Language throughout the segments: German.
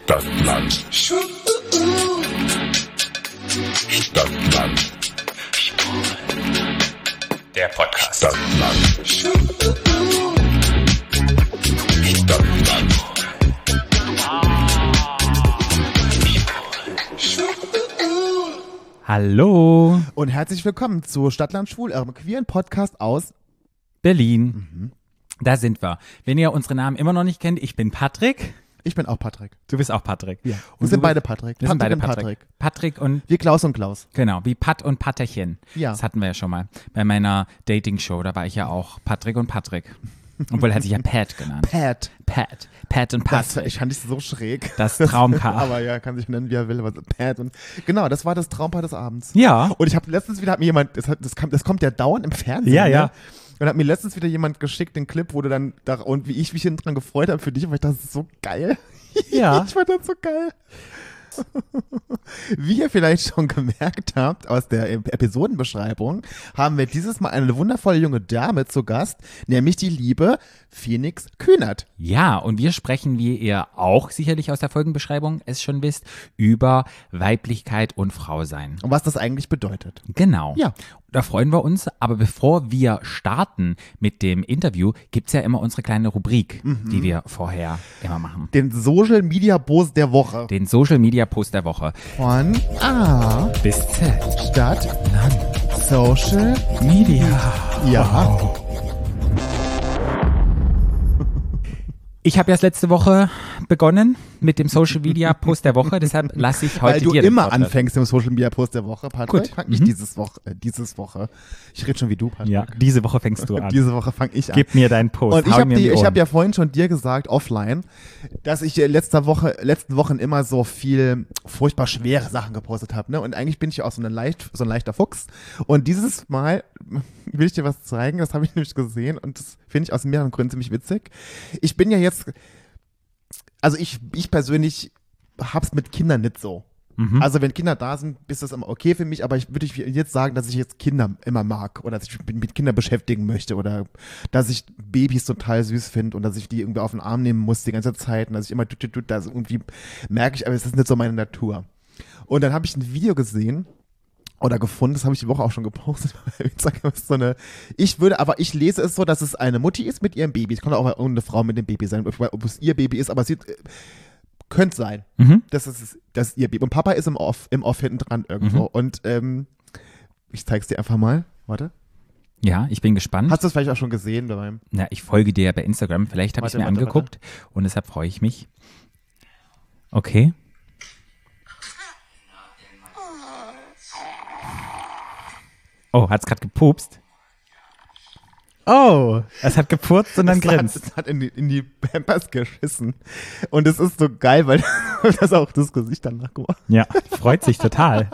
Stadtland. Stadtland. Der Podcast. Stadtland. Stadtland. Hallo, Und herzlich willkommen zu Stadtland Schwul, eurem queeren Podcast aus. Berlin. Mhm. Da sind wir. Wenn ihr unsere Namen immer noch nicht kennt, ich bin Patrick. Ich bin auch Patrick. Du bist auch Patrick. Ja. Und Wir sind beide Patrick. Wir sind beide und Patrick. Patrick und, Wie Klaus und Klaus. genau, wie Pat und Patterchen. Ja. Das hatten wir ja schon mal. Bei meiner Dating-Show, da war ich ja auch Patrick und Patrick. Obwohl er hat sich ja Pat genannt. Pat. Pat. Pat und Das, Patrick. ich fand es so schräg. Das Traumpaar. aber ja, kann sich nennen, wie er will. Aber Pat und genau, das war das Traumpaar des Abends. Ja. Und ich habe letztens wieder hat mir jemand, das, das, kam, das kommt ja dauernd im Fernsehen. Ja, ja. Ne? Und hat mir letztens wieder jemand geschickt, den Clip, wo du dann da, und wie ich mich hinten dran gefreut habe für dich, weil ich dachte, das ist so geil. Ja. Ich fand das so geil. Wie ihr vielleicht schon gemerkt habt aus der Episodenbeschreibung, haben wir dieses Mal eine wundervolle junge Dame zu Gast, nämlich die liebe Phoenix Kühnert. Ja, und wir sprechen, wie ihr auch sicherlich aus der Folgenbeschreibung es schon wisst, über Weiblichkeit und Frausein. Und was das eigentlich bedeutet. Genau. Ja. Da freuen wir uns. Aber bevor wir starten mit dem Interview, gibt's ja immer unsere kleine Rubrik, Mhm. die wir vorher immer machen. Den Social Media Boss der Woche. Den Social Media Post der Woche. Von A Bis Z. Stadt Social Media. Ja. Ich habe erst letzte Woche begonnen mit dem Social Media Post der Woche, deshalb lasse ich heute Weil du dir immer anfängst im Social Media Post der Woche, Patrick. Gut. Fang Nicht Mhm. dieses Woche, äh, dieses Woche. Ich rede schon wie du, Patrick. Ja, diese Woche fängst du an. Diese Woche fange ich an. Gib mir deinen Post. Und ich habe hab ja vorhin schon dir gesagt, offline, dass ich äh, letzter Woche, letzten Wochen immer so viel furchtbar schwere Sachen gepostet habe. Ne? Und eigentlich bin ich ja auch so, eine leicht, so ein leichter Fuchs. Und dieses Mal will ich dir was zeigen, das habe ich nämlich gesehen und das finde ich aus mehreren Gründen ziemlich witzig. Ich bin ja jetzt, also ich, ich persönlich hab's mit Kindern nicht so. Mhm. Also wenn Kinder da sind, ist das immer okay für mich, aber ich würde jetzt sagen, dass ich jetzt Kinder immer mag oder dass ich mich mit Kindern beschäftigen möchte oder dass ich Babys total süß finde und dass ich die irgendwie auf den Arm nehmen muss die ganze Zeit und dass ich immer tut, tut, tut, das irgendwie merke ich, aber es ist nicht so meine Natur. Und dann habe ich ein Video gesehen oder gefunden, das habe ich die Woche auch schon gepostet so eine, ich würde, aber ich lese es so, dass es eine Mutti ist mit ihrem Baby. Es kann auch irgendeine Frau mit dem Baby sein, ob es ihr Baby ist, aber es sieht, äh, könnte sein. Mhm. Das ist, das ist ihr Baby. Und Papa ist im Off, im Off hinten dran irgendwo. Mhm. Und ähm, ich zeig's dir einfach mal. Warte. Ja, ich bin gespannt. Hast du es vielleicht auch schon gesehen beim Na, ich folge dir ja bei Instagram. Vielleicht habe ich Warte, mir warte, angeguckt und deshalb freue ich mich. Okay. Oh, hat's gerade gepupst? Oh, es hat gepurzt und dann Es hat, grinst. es hat in die, in die Pampers geschissen. Und es ist so geil, weil das auch das Gesicht danach gemacht. Ja, freut sich total.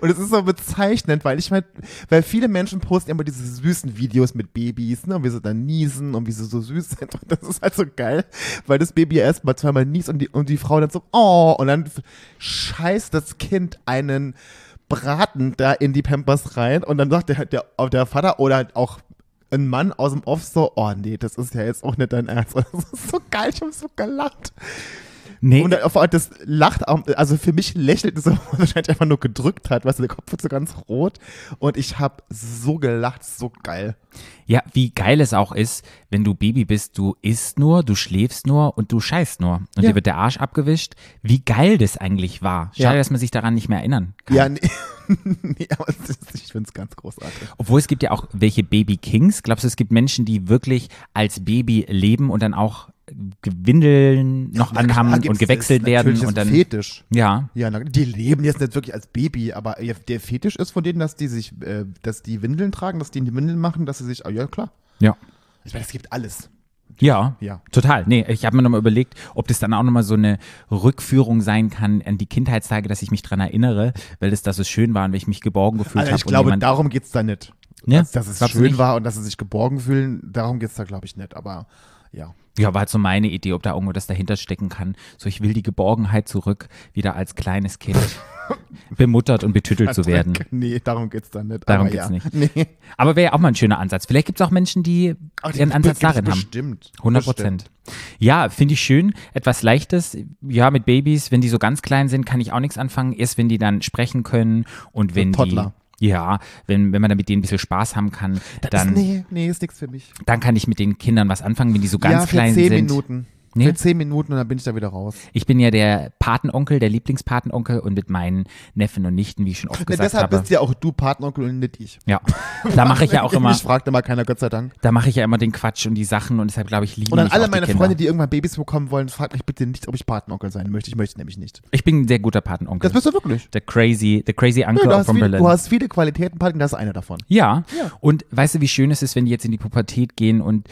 Und es ist so bezeichnend, weil ich meine, weil viele Menschen posten immer diese süßen Videos mit Babys, ne, und wie sie dann niesen und wie sie so süß sind. Und das ist halt so geil, weil das Baby erst mal zweimal niest und die, und die Frau dann so, oh, und dann scheißt das Kind einen Braten da in die Pampers rein und dann sagt der, der, der Vater oder halt auch ein Mann aus dem Off so, oh nee, das ist ja jetzt auch nicht dein Ernst. Das ist so geil, ich habe so gelacht. Nee, Und auf Art, das lacht auch, also für mich lächelt es so, wahrscheinlich einfach nur gedrückt hat, weißt du, der Kopf wird so ganz rot. Und ich habe so gelacht, so geil. ja, wie geil es auch ist, wenn du Baby bist, du isst nur, du schläfst nur und du scheißt nur. Und Ja. dir wird der Arsch abgewischt. Wie geil das eigentlich war. Schade, Ja. dass man sich daran nicht mehr erinnern kann. Ja, nee, nee aber ich finde es ganz großartig. Obwohl es gibt ja auch welche Baby Kings. Glaubst du, es gibt Menschen, die wirklich als Baby leben und dann auch Windeln noch Na anhaben und gewechselt das. werden und dann Fetisch. ja, Ja, die leben jetzt nicht wirklich als Baby, aber der Fetisch ist von denen, dass die sich, äh, dass die Windeln tragen, dass die in die Windeln machen, dass sie sich, ah, ja klar. ja. Ich meine, es gibt alles. Ja, Ja. total. Nee, ich habe mir nochmal überlegt, ob das dann auch nochmal so eine Rückführung sein kann an die Kindheitstage, dass ich mich dran erinnere, weil das da so schön war und weil ich mich geborgen gefühlt Also habe. ich glaube, darum geht's da nicht. Ne? Dass, dass es Glaubst schön war und dass sie sich geborgen fühlen, darum geht's da, glaube ich, nicht. Aber Ja. Ja, war halt so meine Idee, ob da irgendwo das dahinter stecken kann. So, ich will die Geborgenheit zurück, wieder als kleines Kind bemuttert und betüttelt zu werden. Nee, darum geht's dann nicht. Darum aber geht's ja. nicht. Nee. Aber wäre ja auch mal ein schöner Ansatz. Vielleicht gibt es auch Menschen, die Ach, ihren Ansatz gibt's darin haben. Bestimmt. 100 Prozent. Ja, finde ich schön. Etwas Leichtes. Ja, mit Babys, wenn die so ganz klein sind, kann ich auch nichts anfangen. Erst wenn die dann sprechen können und wenn die. Ja, wenn, wenn man dann mit denen ein bisschen Spaß haben kann, Das dann, ist, nee, nee, ist nichts für mich. dann kann ich mit den Kindern was anfangen, wenn die so ganz ja, für klein zehn sind. Minuten. Nee? Für zehn Minuten und dann bin ich da wieder raus. Ich bin ja der Patenonkel, der Lieblingspatenonkel und mit meinen Neffen und Nichten, wie ich schon oft Nee, gesagt deshalb habe. bist ja auch du Partneronkel und nicht ich. Ja, da mache ich ja auch immer, Mich fragt immer keiner, Gott sei Dank. da mache ich ja immer den Quatsch und die Sachen und deshalb glaube ich lieben Und an alle die meine Kinder. Freunde, die irgendwann Babys bekommen wollen, fragt mich bitte nicht, ob ich Patenonkel sein möchte. Ich möchte nämlich nicht. Ich bin ein sehr guter Patenonkel. Das bist du wirklich. Der crazy, the crazy Ja, uncle hast from viele, Berlin. du hast viele Qualitäten, Paten, das ist eine davon. Ja. Ja. Und weißt du, wie schön es ist, wenn die jetzt in die Pubertät gehen und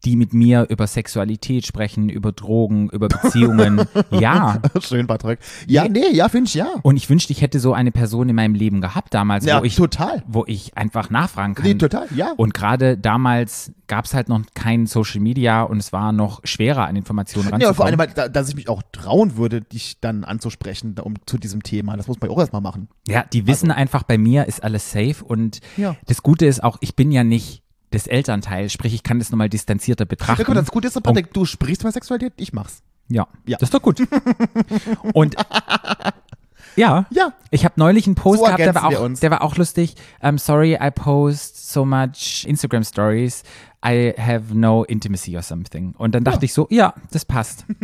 die mit mir über Sexualität sprechen, über Drogen, über Beziehungen. ja. Schön, Patrick. Ja, nee, ja, finde ich ja. Und ich wünschte, ich hätte so eine Person in meinem Leben gehabt damals, Ja, wo ich total. wo ich einfach nachfragen kann. Nee, total, ja. Und gerade damals gab es halt noch kein Social Media und es war noch schwerer, an Informationen ranzukommen. Ja, vor allem, weil, da- dass ich mich auch trauen würde, dich dann anzusprechen um, zu diesem Thema. Das muss man auch erstmal machen. Ja, die wissen einfach, bei mir ist alles safe und Ja. das Gute ist auch, ich bin ja nicht das Elternteil, sprich, ich kann das nochmal distanzierter betrachten. Ja, gut, das Gute ist, Patrick, du sprichst von Sexualität, ich mach's. Ja, Ja. das ist doch gut. und ja, Ja. ich habe neulich einen Post So gehabt, der war, auch, der war auch lustig. I'm sorry I post so much Instagram Stories. I have no intimacy or something. Und dann dachte ich so, ja, das passt.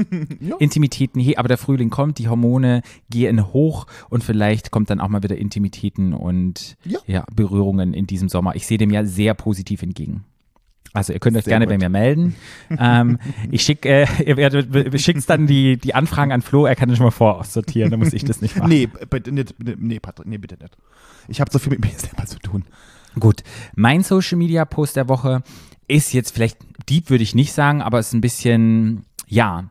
Ja. Intimitäten, hey, aber der Frühling kommt, die Hormone gehen hoch und vielleicht kommt dann auch mal wieder Intimitäten und Ja. Berührungen in diesem Sommer. Ich sehe dem ja sehr positiv entgegen. Also ihr könnt euch Sehr gerne gut. bei mir melden. ähm, ich schicke, äh, ihr werdet, schickt dann die, die Anfragen an Flo, er kann das schon mal voraussortieren, dann muss ich das nicht machen. Nee, bitte nicht, bitte- nee, Patrick, nee, bitte nicht. Ich habe so viel mit mir selber zu tun. Gut, mein Social Media Post der Woche ist jetzt vielleicht deep, würde ich nicht sagen, aber ist ein bisschen, ja.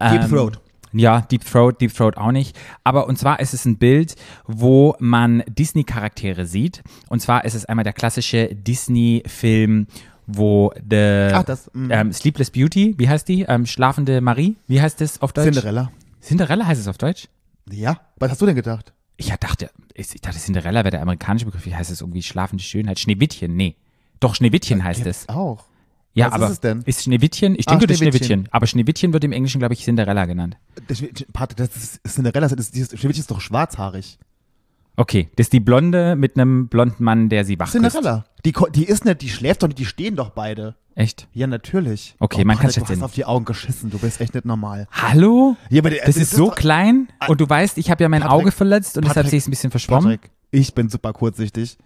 Deep ähm, Throat. Ja, Deep Throat, Deep Throat auch nicht. Aber und zwar ist es ein Bild, wo man Disney-Charaktere sieht. Und zwar ist es einmal der klassische Disney-Film, wo the Ach, das, mm. ähm, Sleepless Beauty, wie heißt die? Ähm, Schlafende Marie, wie heißt das auf Deutsch? Cinderella. Cinderella heißt es auf Deutsch? Ja, was hast du denn gedacht? Ich dachte, ich dachte Cinderella wäre der amerikanische Begriff. Wie heißt es irgendwie schlafende Schönheit? Schneewittchen? Nee. Doch, Schneewittchen heißt es. Auch. Ja, was ist aber es denn? ist Schneewittchen? Ich Ah, denke, das ist Schneewittchen. Aber Schneewittchen wird im Englischen, glaube ich, Cinderella genannt. Das, das ist Cinderella, das ist, Schneewittchen ist doch schwarzhaarig. Okay, das ist die Blonde mit einem blonden Mann, der sie wach Cinderella. Die, die ist nicht, die schläft doch nicht, die stehen doch beide. Echt? Ja, natürlich. Okay, oh, man kann es du jetzt hast auf die Augen geschissen, du bist echt nicht normal. Hallo? Ja, aber Das das ist ist so doch- klein und du weißt, ich habe ja mein Patrick, Auge verletzt und deshalb Patrick, sehe ich es ein bisschen verschwommen. Patrick, ich bin super kurzsichtig.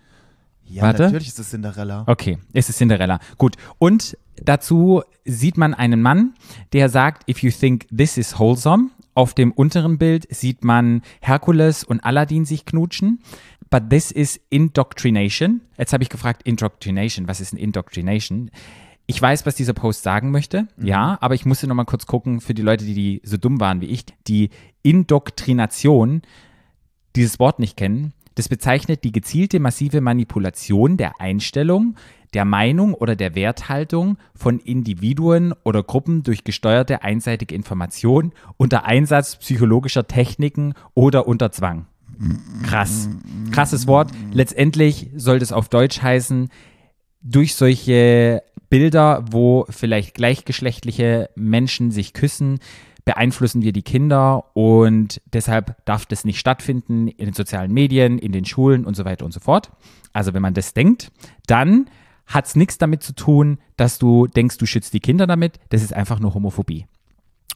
Ja, Warte. natürlich ist es Cinderella. Okay, es ist Cinderella. Gut. Und dazu sieht man einen Mann, der sagt, if you think this is wholesome. Auf dem unteren Bild sieht man Herkules und Aladdin sich knutschen. But this is indoctrination. Jetzt habe ich gefragt, Indoctrination. Was ist ein Indoctrination? Ich weiß, was dieser Post sagen möchte, ja, aber ich musste noch mal kurz gucken für die Leute, die, die so dumm waren wie ich. Die Indoktrination dieses Wort nicht kennen, das bezeichnet die gezielte massive Manipulation der Einstellung, der Meinung oder der Werthaltung von Individuen oder Gruppen durch gesteuerte einseitige Information unter Einsatz psychologischer Techniken oder unter Zwang. Krass. Krasses Wort. Letztendlich soll das auf Deutsch heißen, durch solche Bilder, wo vielleicht gleichgeschlechtliche Menschen sich küssen, beeinflussen wir die Kinder und deshalb darf das nicht stattfinden in den sozialen Medien, in den Schulen und so weiter und so fort. Also wenn man das denkt, dann hat es nichts damit zu tun, dass du denkst, du schützt die Kinder damit. Das ist einfach nur Homophobie.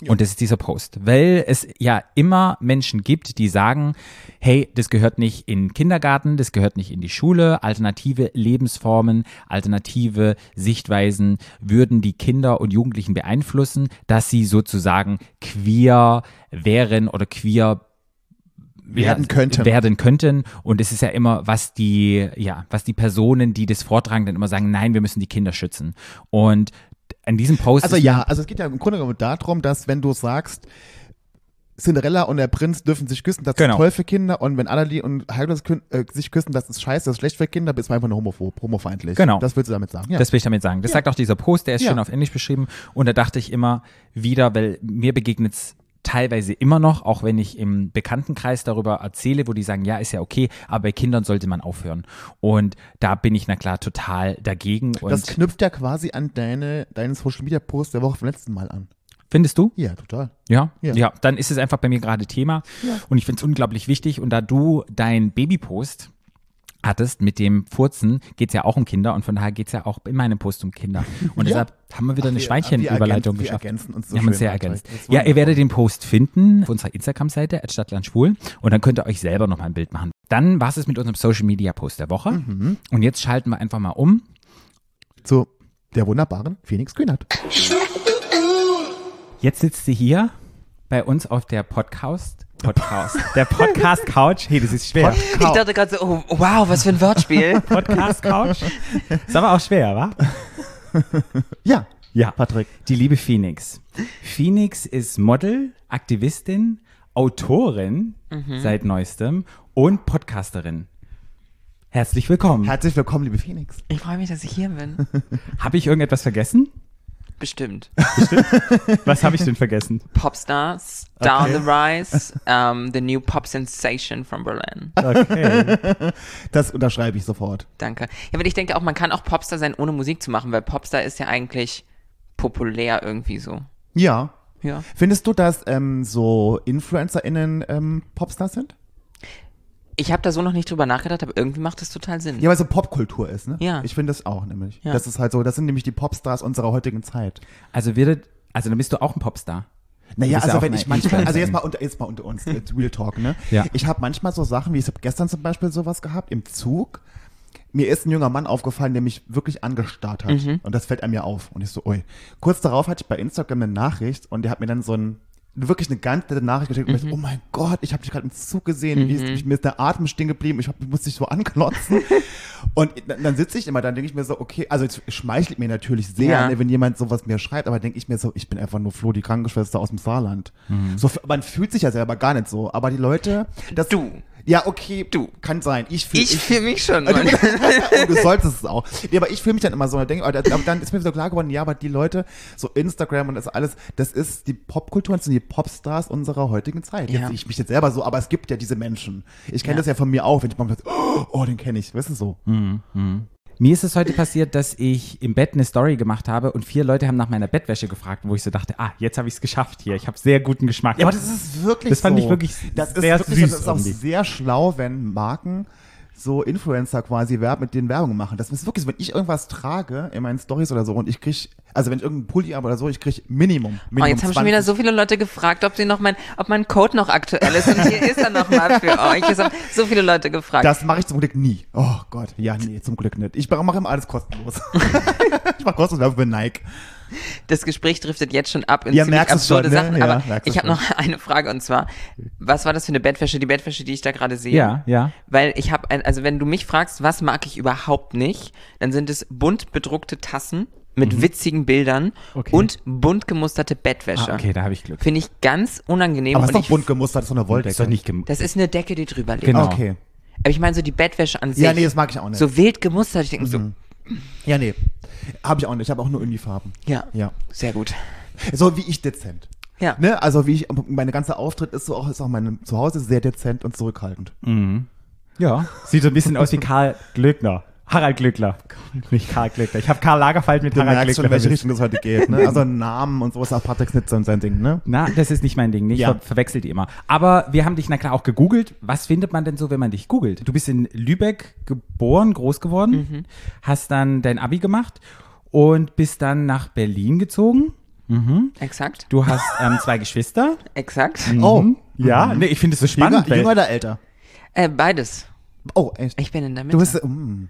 Und das ist dieser Post, weil es ja immer Menschen gibt, die sagen, hey, das gehört nicht in Kindergarten, das gehört nicht in die Schule, alternative Lebensformen, alternative Sichtweisen würden die Kinder und Jugendlichen beeinflussen, dass sie sozusagen queer wären oder queer Werden könnten. werden könnten. Und es ist ja immer was die ja was die Personen die das vortragen dann immer sagen nein wir müssen die Kinder schützen. Und an diesem Post Also ja, also es geht ja im Grunde genommen darum, dass wenn du sagst, Cinderella und der Prinz dürfen sich küssen, das Genau. ist toll für Kinder. Und wenn Aladdin und kün- äh, sich küssen, das ist scheiße, das ist schlecht für Kinder, bist du einfach nur homophob, homofeindlich. Genau. Das willst du damit sagen. Ja. Das will ich damit sagen. Das sagt auch dieser Post, der ist Ja. schön auf Englisch beschrieben. Und da dachte ich immer wieder, weil mir begegnet es teilweise immer noch, auch wenn ich im Bekanntenkreis darüber erzähle, wo die sagen, ja, ist ja okay, aber bei Kindern sollte man aufhören. Und da bin ich na klar total dagegen. Und das knüpft ja quasi an deine, deinen Social Media Post der Woche vom letzten Mal an. findest du? Ja, total. Ja? ja, Ja. dann ist es einfach bei mir gerade Thema. Und ich finde es unglaublich wichtig. Und da du dein Babypost hattest mit dem Furzen, geht es ja auch um Kinder und von daher geht es ja auch in meinem Post um Kinder. Und Ja. deshalb haben wir wieder eine wir- Schweinchenüberleitung wir ergänzen- wir geschafft. ergänzen uns so wir haben uns schön, sehr ergänzt. Ja, ihr werdet den Post finden auf unserer Instagram-Seite, Stadtland Schwul. Und dann könnt ihr euch selber noch mal ein Bild machen. Dann war es mit unserem Social-Media-Post der Woche. Mhm. Und jetzt schalten wir einfach mal um. Zu der wunderbaren Phoenix Kühnert. Jetzt sitzt sie hier bei uns auf der Podcast. Podcast. Der Podcast Couch. Hey, das ist schwer. Ich dachte gerade so, oh, wow, was für ein Wortspiel. Podcast Couch. Ist aber auch schwer, wa? Ja, Ja. Patrick. Die liebe Phoenix. Phoenix ist Model, Aktivistin, Autorin seit neuestem und Podcasterin. Herzlich willkommen. Herzlich willkommen, liebe Phoenix. Ich freue mich, dass ich hier bin. Habe ich irgendetwas vergessen? Bestimmt. Was habe ich denn vergessen? Popstars, Down the Rise, um, the new pop sensation from Berlin. Okay. Das unterschreibe ich sofort. Danke. Ja, weil ich denke auch, man kann auch Popstar sein, ohne Musik zu machen, weil Popstar ist ja eigentlich populär irgendwie so. Ja. Ja. Findest du, dass ähm, so InfluencerInnen ähm, Popstars sind? Ich habe da so noch nicht drüber nachgedacht, aber irgendwie macht das total Sinn. Ja, weil so Popkultur ist, ne? Ja. Ich finde das auch nämlich. Ja. Das ist halt so, das sind nämlich die Popstars unserer heutigen Zeit. Also wird, also dann bist du auch ein Popstar. Naja, also wenn ich manchmal, also jetzt mal unter, jetzt mal unter uns, jetzt Real Talk, ne? Ja. Ich habe manchmal so Sachen, wie ich habe gestern zum Beispiel sowas gehabt, im Zug. Mir ist ein junger Mann aufgefallen, der mich wirklich angestarrt hat. Und das fällt einem ja auf. Und ich so, ui. Kurz darauf hatte ich bei Instagram eine Nachricht und der hat mir dann so ein, wirklich eine ganz nette Nachricht geschickt und ich so, oh mein Gott, ich habe dich gerade im Zug gesehen, wie ist, mir ist der Atem stehen geblieben, ich, hab, ich musste dich so anklotzen. und dann, dann sitze ich immer, dann denke ich mir so, okay, also es schmeichelt mir natürlich sehr, Ja. ne, wenn jemand sowas mir schreibt, aber denke ich mir so, ich bin einfach nur Flo, die Krankenschwester aus dem Saarland. So, man fühlt sich ja selber gar nicht so, aber die Leute, das, Du. ja, okay, Du. kann sein, ich fühle Ich fühle mich schon. und Mann. du solltest es auch. Nee, aber ich fühle mich dann immer so. Und denke, aber dann dann ist mir so klar geworden, ja, aber die Leute, so Instagram und das alles, das ist die Popkultur, das sind die Popstars unserer heutigen Zeit. Ja. Jetzt sehe ich mich jetzt selber so, aber es gibt ja diese Menschen. Ich kenne Ja. das ja von mir auch, wenn ich mal sage, oh, den kenne ich, du so. Mir ist es heute passiert, dass ich im Bett eine Story gemacht habe und vier Leute haben nach meiner Bettwäsche gefragt, wo ich so dachte, ah, jetzt habe ich es geschafft hier. Ich habe sehr guten Geschmack. Ja, aber das ist wirklich Das fand so. ich wirklich das ist sehr wirklich, süß Das ist auch irgendwie. sehr schlau, wenn Marken so Influencer quasi Werb mit denen Werbung machen. Das ist wirklich so, wenn ich irgendwas trage in meinen Stories oder so und ich krieg, also wenn ich irgendeinen Pulli habe oder so, ich krieg Minimum. Oh, Minimum jetzt haben schon 20. wieder so viele Leute gefragt, ob sie noch mein, ob mein Code noch aktuell ist. Und hier ist er noch mal für euch. Es haben so viele Leute gefragt. Das mache ich zum Glück nie. Oh Gott, ja, nee, zum Glück nicht. Ich mache immer alles kostenlos. ich mache kostenlos Werbung für Nike. Das Gespräch driftet jetzt schon ab in Ja, ziemlich absurde schon, ne? Sachen. Ja, aber ich habe noch eine Frage und zwar, was war das für eine Bettwäsche? Die Bettwäsche, die ich da gerade sehe. Ja, ja. Weil ich habe, ein, also wenn du mich fragst, was mag ich überhaupt nicht, dann sind es bunt bedruckte Tassen mit witzigen Bildern Mhm. Okay. und bunt gemusterte Bettwäsche. Ah, okay, da habe ich Glück. Finde ich ganz unangenehm. Aber und ist doch bunt gemustert, das ist eine Das Wolldecke. ist doch nicht gem das ist eine Decke, die drüber liegt. Genau. Okay. Aber ich meine so die Bettwäsche an sich. Ja, nee, das mag ich auch nicht. So wild gemustert. Ich denke so, Ja, nee. Habe ich auch nicht. Ich habe auch nur Unifarben. ja, Ja. sehr gut. So wie ich dezent. Ja. Ne? Also wie ich, meine ganze Auftritt ist so auch, ist auch mein Zuhause sehr dezent und zurückhaltend. Ja. Sieht so ein bisschen aus wie Karl Glöckner. Harald Glöckler. Nicht Karl Glöckler. Ich habe Karl Lagerfeld mit Du Harald merkst schon, Glöckler. in welche. Richtung das heute geht. Ne? Also Namen und sowas, auch Patrick Snitzer und sein Ding, ne? Na, das ist nicht mein Ding. Ich Ja. ver verwechsel die immer. Aber wir haben dich na klar auch gegoogelt. Was findet man denn so, wenn man dich googelt? Du bist in Lübeck geboren, groß geworden, hast dann dein Abi gemacht und bist dann nach Berlin gezogen. Exakt. Du hast ähm, zwei Geschwister. Exakt. Oh. Ja, nee, ich finde es so Jünger, spannend. weil- jünger oder älter? Äh, beides. Oh, echt? Ich bin in der Mitte. Du bist, mm.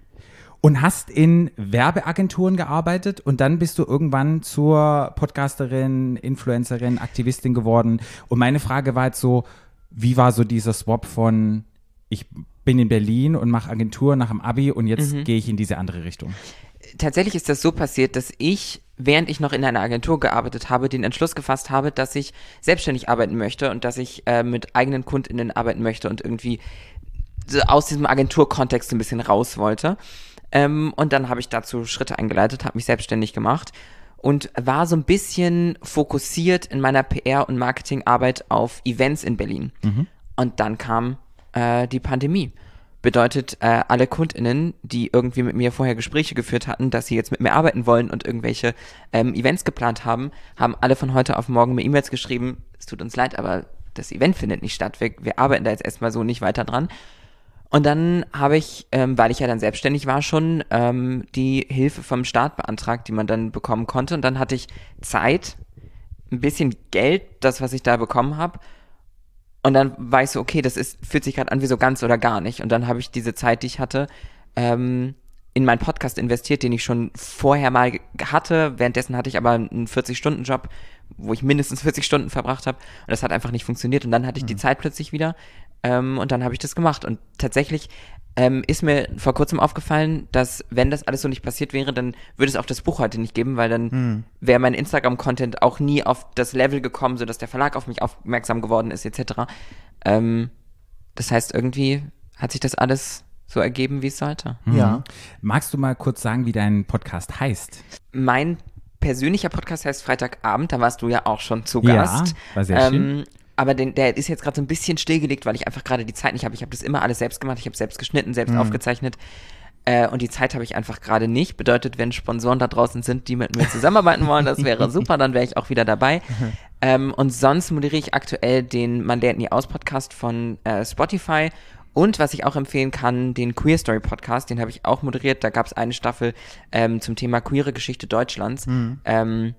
Und hast in Werbeagenturen gearbeitet und dann bist du irgendwann zur Podcasterin, Influencerin, Aktivistin geworden. Und meine Frage war jetzt so, wie war so dieser Swap von ich bin in Berlin und mache Agentur nach dem Abi und jetzt gehe ich in diese andere Richtung. tatsächlich ist das so passiert, dass ich, während ich noch in einer Agentur gearbeitet habe, den Entschluss gefasst habe, dass ich selbstständig arbeiten möchte und dass ich äh, mit eigenen KundInnen arbeiten möchte und irgendwie aus diesem Agenturkontext ein bisschen raus wollte. Ähm, und dann habe ich dazu Schritte eingeleitet, habe mich selbstständig gemacht und war so ein bisschen fokussiert in meiner PR- und Marketingarbeit auf Events in Berlin. Und dann kam äh, die Pandemie. Bedeutet, äh, alle KundInnen, die irgendwie mit mir vorher Gespräche geführt hatten, dass sie jetzt mit mir arbeiten wollen und irgendwelche ähm, Events geplant haben, haben alle von heute auf morgen mir E-Mails geschrieben, es tut uns leid, aber das Event findet nicht statt. Wir, wir arbeiten da jetzt erstmal so nicht weiter dran. Und dann habe ich, ähm, weil ich ja dann selbstständig war, schon ähm, die Hilfe vom Staat beantragt, die man dann bekommen konnte. Und dann hatte ich Zeit, ein bisschen Geld, das, was ich da bekommen habe. Und dann war ich so, okay, das ist, fühlt sich gerade an wie so ganz oder gar nicht. Und dann habe ich diese Zeit, die ich hatte, ähm, in meinen Podcast investiert, den ich schon vorher mal hatte. Währenddessen hatte ich aber einen 40-Stunden-Job, wo ich mindestens 40 Stunden verbracht habe. Und das hat einfach nicht funktioniert. Und dann hatte ich die Zeit plötzlich wieder. Ähm, und dann habe ich das gemacht. Und tatsächlich ähm, ist mir vor kurzem aufgefallen, dass wenn das alles so nicht passiert wäre, dann würde es auch das Buch heute nicht geben, weil dann wäre mein Instagram-Content auch nie auf das Level gekommen, sodass der Verlag auf mich aufmerksam geworden ist, etc. Ähm, das heißt, irgendwie hat sich das alles so ergeben, wie es sollte. Ja. Magst du mal kurz sagen, wie dein Podcast heißt? Mein persönlicher Podcast heißt Freitagabend, da warst du ja auch schon zu Ja, Gast. war sehr schön. Ähm, aber den, der ist jetzt gerade so ein bisschen stillgelegt, weil ich einfach gerade die Zeit nicht habe. Ich habe das immer alles selbst gemacht, ich habe selbst geschnitten, Mhm. selbst aufgezeichnet. Äh, und die Zeit habe ich einfach gerade nicht. Bedeutet, wenn Sponsoren da draußen sind, die mit mir zusammenarbeiten wollen, das wäre super, dann wäre ich auch wieder dabei. ähm, und sonst moderiere ich aktuell den Man lernt nie aus Podcast von äh, Spotify. Und was ich auch empfehlen kann, den Queer Story Podcast, den habe ich auch moderiert. Da gab es eine Staffel ähm, zum Thema queere Geschichte Deutschlands. Ähm,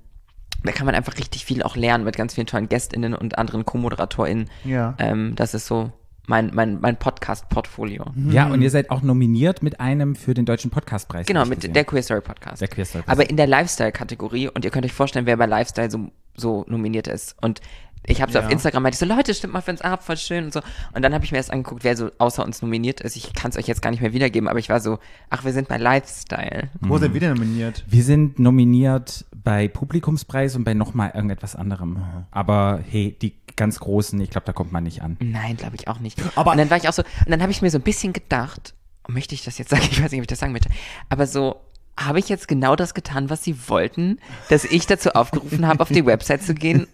da kann man einfach richtig viel auch lernen mit ganz vielen tollen GästInnen und anderen Co-ModeratorInnen. Ja. Ähm, das ist so mein, mein, mein Podcast-Portfolio. Ja, und ihr seid auch nominiert mit einem für den Deutschen Podcastpreis. Genau, mit gesehen. der Queer Story Podcast. Der Queer Story Aber in der Lifestyle-Kategorie und ihr könnt euch vorstellen, wer bei Lifestyle so, so nominiert ist. Und ich habe so Ja. auf Instagram meinte ich so, Leute, stimmt mal für uns ab, voll schön und so. Und dann habe ich mir erst angeguckt, wer so außer uns nominiert ist. Ich kann es euch jetzt gar nicht mehr wiedergeben, aber ich war so, ach, wir sind bei Lifestyle. Wo sind wir denn nominiert? Wir sind nominiert bei Publikumspreis und bei nochmal irgendetwas anderem. Aber hey, die ganz großen, ich glaube, da kommt man nicht an. Nein, glaube ich auch nicht. Aber- und dann war ich auch so, und dann habe ich mir so ein bisschen gedacht, möchte ich das jetzt sagen? Ich weiß nicht, ob ich das sagen möchte, aber so, habe ich jetzt genau das getan, was sie wollten, dass ich dazu aufgerufen habe, auf die Website zu gehen?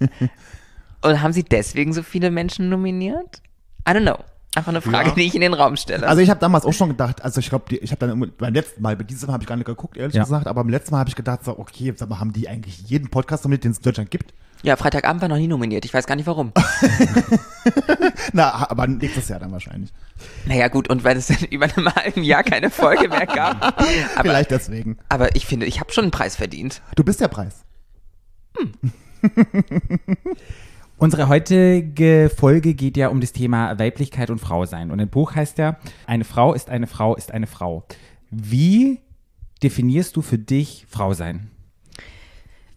Und haben sie deswegen so viele Menschen nominiert? I don't know. Einfach eine Frage, Ja. die ich in den Raum stelle. Also ich habe damals auch schon gedacht, also ich glaube, ich habe dann beim letzten Mal, bei diesem Mal habe ich gar nicht geguckt, ehrlich Ja. gesagt, aber beim letzten Mal habe ich gedacht, so, okay, sag mal, haben die eigentlich jeden Podcast nominiert, den es in Deutschland gibt? ja, Freitagabend war noch nie nominiert. Ich weiß gar nicht warum. Na, aber nächstes Jahr dann wahrscheinlich. naja, gut, und weil es dann über einem halben Jahr keine Folge mehr gab. Aber, Vielleicht deswegen. aber ich finde, ich habe schon einen Preis verdient. Du bist der Preis. Unsere heutige Folge geht ja um das Thema Weiblichkeit und Frausein. Und im Buch heißt ja, eine Frau ist eine Frau ist eine Frau. Wie definierst du für dich Frau sein?